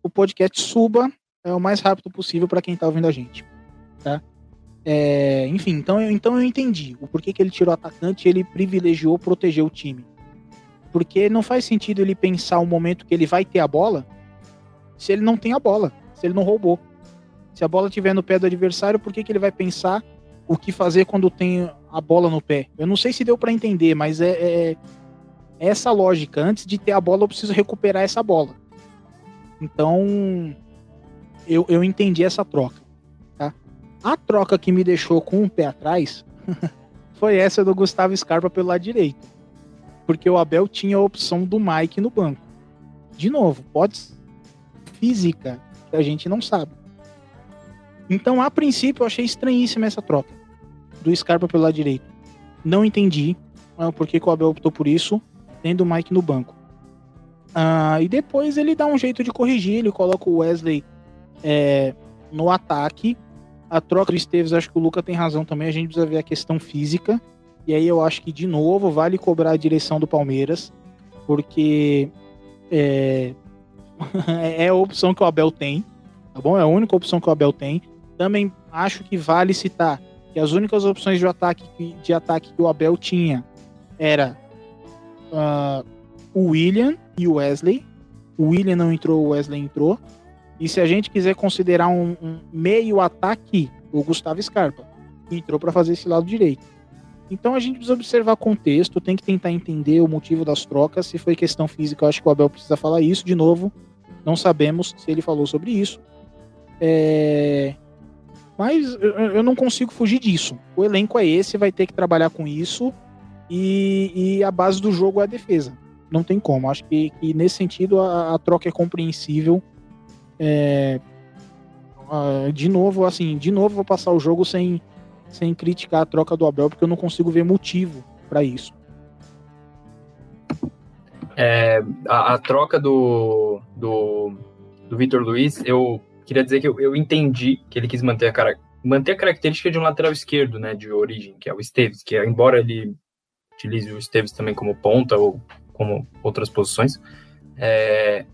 o podcast suba é, o mais rápido possível para quem está ouvindo a gente, tá? É, enfim, então eu, então eu entendi o porquê que ele tirou o atacante ele privilegiou proteger o time. Porque não faz sentido ele pensar o momento que ele vai ter a bola se ele não tem a bola, se ele não roubou. Se a bola estiver no pé do adversário, por que, que ele vai pensar o que fazer quando tem a bola no pé? Eu não sei se deu para entender, mas é, é, é essa lógica. Antes de ter a bola, eu preciso recuperar essa bola. Então, eu, eu entendi essa troca. Tá? A troca que me deixou com um pé atrás foi essa do Gustavo Scarpa pelo lado direito. Porque o Abel tinha a opção do Mike no banco. De novo, pode ser física, que a gente não sabe. Então, a princípio, eu achei estranhíssima essa troca do Scarpa pelo lado direito. Não entendi uh, por que, que o Abel optou por isso, tendo o Mike no banco. Uh, e depois ele dá um jeito de corrigir, ele coloca o Wesley é, no ataque. A troca do Esteves, acho que o Luca tem razão também. A gente precisa ver a questão física. E aí eu acho que, de novo, vale cobrar a direção do Palmeiras, porque é, é a opção que o Abel tem, tá bom? É a única opção que o Abel tem. Também acho que vale citar que as únicas opções de ataque, de ataque que o Abel tinha era uh, o William e o Wesley. O William não entrou, o Wesley entrou. E se a gente quiser considerar um, um meio ataque, o Gustavo Scarpa, que entrou para fazer esse lado direito. Então a gente precisa observar contexto, tem que tentar entender o motivo das trocas. Se foi questão física, eu acho que o Abel precisa falar isso de novo. Não sabemos se ele falou sobre isso. É... Mas eu, não consigo fugir disso. O elenco é esse, vai ter que trabalhar com isso. E, e a base do jogo é a defesa. Não tem como. Acho que, que nesse sentido a, a, troca é compreensível. É... Uh, de novo, assim, de novo vou passar o jogo sem, sem criticar a troca do Abel, porque eu não consigo ver motivo para isso. É, a, a, troca do, do, do Vitor Luiz, eu queria dizer que eu, eu entendi que ele quis manter a, cara, manter a característica de um lateral esquerdo, né, de origem, que é o Esteves, que embora ele utilize o Esteves também como ponta ou como outras posições, é,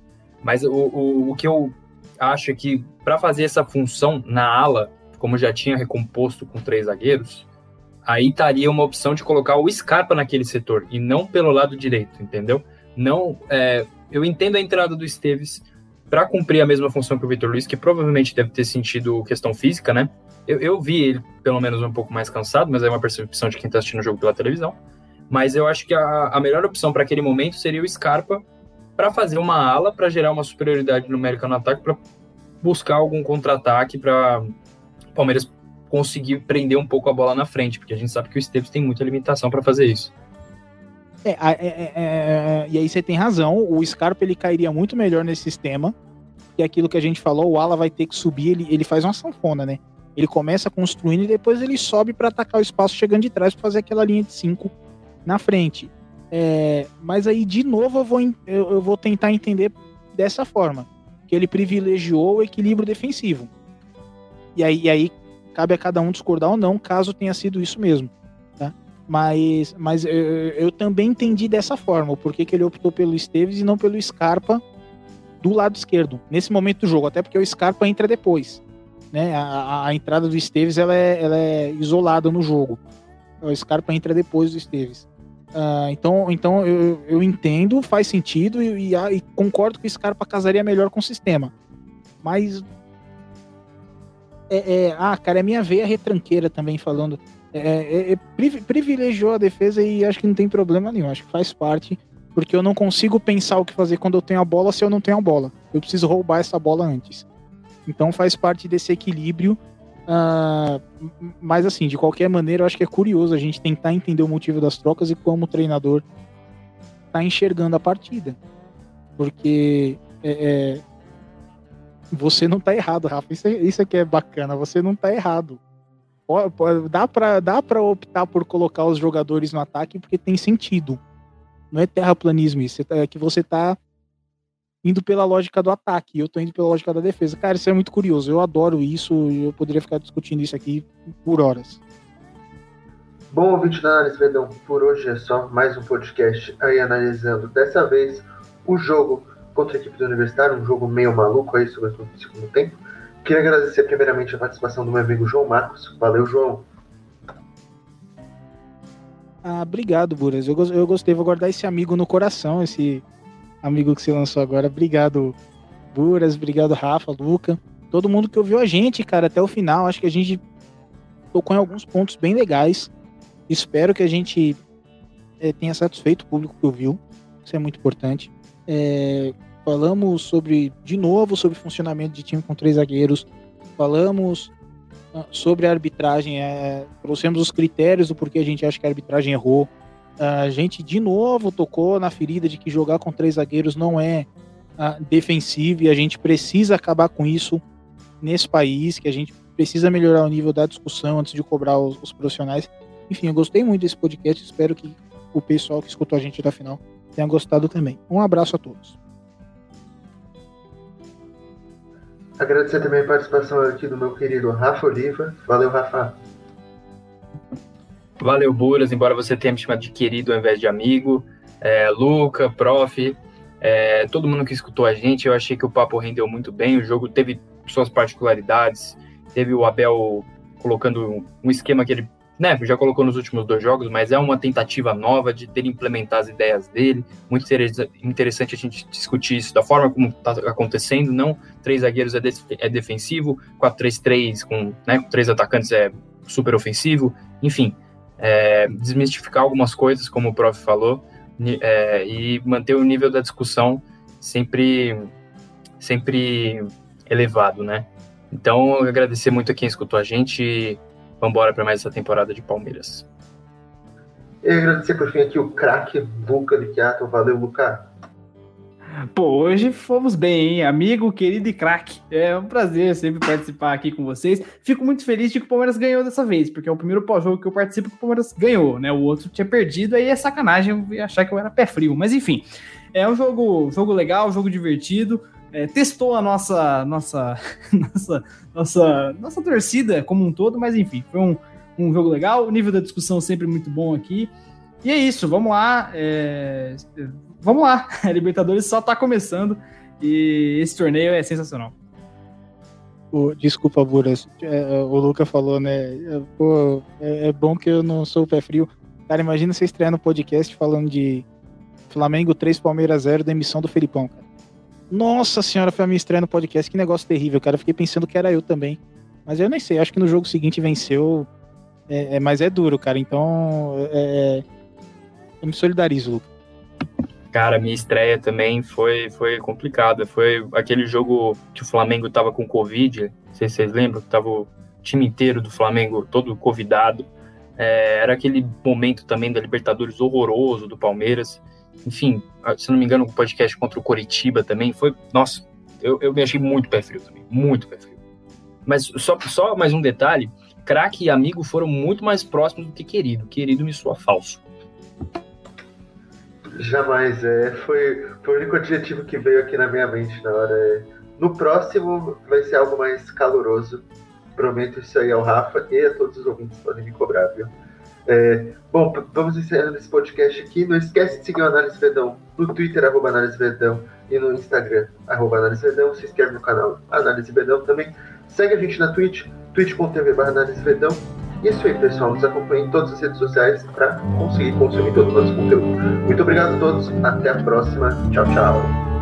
mas o, o, o que eu acho é que para fazer essa função na ala, como já tinha recomposto com três zagueiros, aí estaria uma opção de colocar o Scarpa naquele setor e não pelo lado direito, entendeu? não. É, eu entendo a entrada do Esteves para cumprir a mesma função que o Vitor Luiz, que provavelmente deve ter sentido questão física, né? Eu, eu, vi ele pelo menos um pouco mais cansado, mas é uma percepção de quem está assistindo o jogo pela televisão. Mas eu acho que a, a melhor opção para aquele momento seria o Scarpa para fazer uma ala, para gerar uma superioridade numérica no ataque, para buscar algum contra-ataque, para Palmeiras conseguir prender um pouco a bola na frente, porque a gente sabe que o Esteves tem muita limitação para fazer isso. É, é, é, é, e aí você tem razão, o Scarpa ele cairia muito melhor nesse sistema, que é aquilo que a gente falou, o Ala vai ter que subir, ele, ele faz uma sanfona, né? Ele começa construindo e depois ele sobe para atacar o espaço chegando de trás para fazer aquela linha de 5 na frente. É, mas aí, de novo, eu vou, eu, eu vou tentar entender dessa forma, que ele privilegiou o equilíbrio defensivo. E aí, e aí cabe a cada um discordar ou não, caso tenha sido isso mesmo. Mas, mas eu, eu, também entendi dessa forma, o porquê que ele optou pelo Esteves e não pelo Scarpa do lado esquerdo, nesse momento do jogo, até porque o Scarpa entra depois. Né? A, a entrada do Esteves ela é, ela é isolada no jogo. O Scarpa entra depois do Esteves. Uh, então, então eu, eu entendo, faz sentido e, e, e, concordo que o Scarpa casaria melhor com o sistema. Mas. É, é, ah, cara, é minha veia retranqueira também falando. É, é, é privilegiou a defesa e acho que não tem problema nenhum. Acho que faz parte, porque eu não consigo pensar o que fazer quando eu tenho a bola se eu não tenho a bola. Eu preciso roubar essa bola antes. Então faz parte desse equilíbrio. Uh, mas assim, de qualquer maneira, eu acho que é curioso a gente tentar entender o motivo das trocas e como o treinador tá enxergando a partida. Porque é, é, você não tá errado, Rafa. Isso, é, isso é que é bacana. Você não tá errado dá para dá para optar por colocar os jogadores no ataque porque tem sentido. Não é terraplanismo isso, é que você tá indo pela lógica do ataque, e eu tô indo pela lógica da defesa. Cara, isso é muito curioso. Eu adoro isso, eu poderia ficar discutindo isso aqui por horas. Bom, ouvinte da Análise Verdão, por hoje é só mais um podcast aí analisando dessa vez o jogo contra a equipe do Universitário, um jogo meio maluco aí sobre o segundo tempo. Queria agradecer primeiramente a participação do meu amigo João Marcos. Valeu, João. Ah, obrigado, Buras. Eu, eu gostei, vou guardar esse amigo no coração, esse amigo que você lançou agora. Obrigado, Buras. Obrigado, Rafa, Luca. Todo mundo que ouviu a gente, cara, até o final. Acho que a gente tocou em alguns pontos bem legais. Espero que a gente é, tenha satisfeito o público que ouviu. Isso é muito importante. É, falamos sobre, de novo, sobre funcionamento de time com três zagueiros, falamos uh, sobre a arbitragem, é, trouxemos os critérios do porquê a gente acha que a arbitragem errou. A gente, de novo, tocou na ferida de que jogar com três zagueiros não é uh, defensivo e a gente precisa acabar com isso nesse país, que a gente precisa melhorar o nível da discussão antes de cobrar os, os profissionais. Enfim, eu gostei muito desse podcast, espero que o pessoal que escutou a gente até final tenha gostado também. Um abraço a todos. Agradecer também a participação aqui do meu querido Rafa Oliva. Valeu, Rafa. Valeu, Buras, embora você tenha me chamado de querido ao invés de amigo. É, Luca, Prof, é, todo mundo que escutou a gente, eu achei que o papo rendeu muito bem. O jogo teve suas particularidades. Teve o Abel colocando um esquema que ele né, já colocou nos últimos dois jogos, mas é uma tentativa nova de ter implementar as ideias dele. Muito interessante a gente discutir isso da forma como está acontecendo. Não três zagueiros é, de, é defensivo, 4-3-3 com, né, com três atacantes é super ofensivo. Enfim, é, desmistificar algumas coisas, como o prof falou, é, e manter o nível da discussão sempre, sempre elevado, né? Então, agradecer muito a quem escutou a gente e vamos embora para mais essa temporada de Palmeiras. E agradecer por fim aqui o craque Luca Liquiato. Valeu, Luca. Pô, hoje fomos bem, hein? Amigo, querido e craque. É um prazer sempre participar aqui com vocês. Fico muito feliz de que o Palmeiras ganhou dessa vez, porque é o primeiro pós-jogo que eu participo que o Palmeiras ganhou, né? O outro tinha perdido, aí é sacanagem achar que eu era pé frio. Mas enfim, é um jogo, jogo legal, jogo divertido. É, testou a nossa, nossa, nossa, nossa, nossa torcida como um todo, mas enfim, foi um, um jogo legal. O nível da discussão sempre muito bom aqui. E é isso, vamos lá. É, vamos lá. A Libertadores só está começando e esse torneio é sensacional. desculpa, Buras. É, é, o Luca falou, né? É, pô, é, é, bom que eu não sou pé frio. Cara, imagina você estrear no podcast falando de Flamengo 3, Palmeiras 0, demissão do Felipão, cara. Nossa senhora, foi a minha estreia no podcast. Que negócio terrível, cara. Eu fiquei pensando que era eu também. Mas eu nem sei. Acho que no jogo seguinte venceu. É, mas é duro, cara. Então. eu me solidarizo, Luca. Cara, minha estreia também foi, foi complicada. Foi aquele jogo que o Flamengo tava com Covid, não sei se vocês lembram, que tava o time inteiro do Flamengo todo convidado. É, era aquele momento também da Libertadores horroroso do Palmeiras. Enfim, se não me engano, o podcast contra o Coritiba também foi. Nossa, eu, eu me achei muito pé frio também, muito pé frio. Mas só, só mais um detalhe: craque e amigo foram muito mais próximos do que querido. Querido me soa falso. Jamais, é. Foi, foi o único adjetivo que veio aqui na minha mente na hora. É. No próximo vai ser algo mais caloroso. Prometo isso aí ao Rafa e a todos os ouvintes podem me cobrar, viu? É, bom, vamos encerrando esse podcast aqui. Não esquece de seguir o Análise Verdão no Twitter, arroba Análise Verdão, e no Instagram, arroba Análise Verdão. Se inscreve no canal Análise Verdão também. Segue a gente na Twitch, twitch.tv barra Análise Verdão. Isso aí, pessoal. Nos acompanhe em todas as redes sociais para conseguir consumir todo o nosso conteúdo. Muito obrigado a todos. Até a próxima. Tchau, tchau.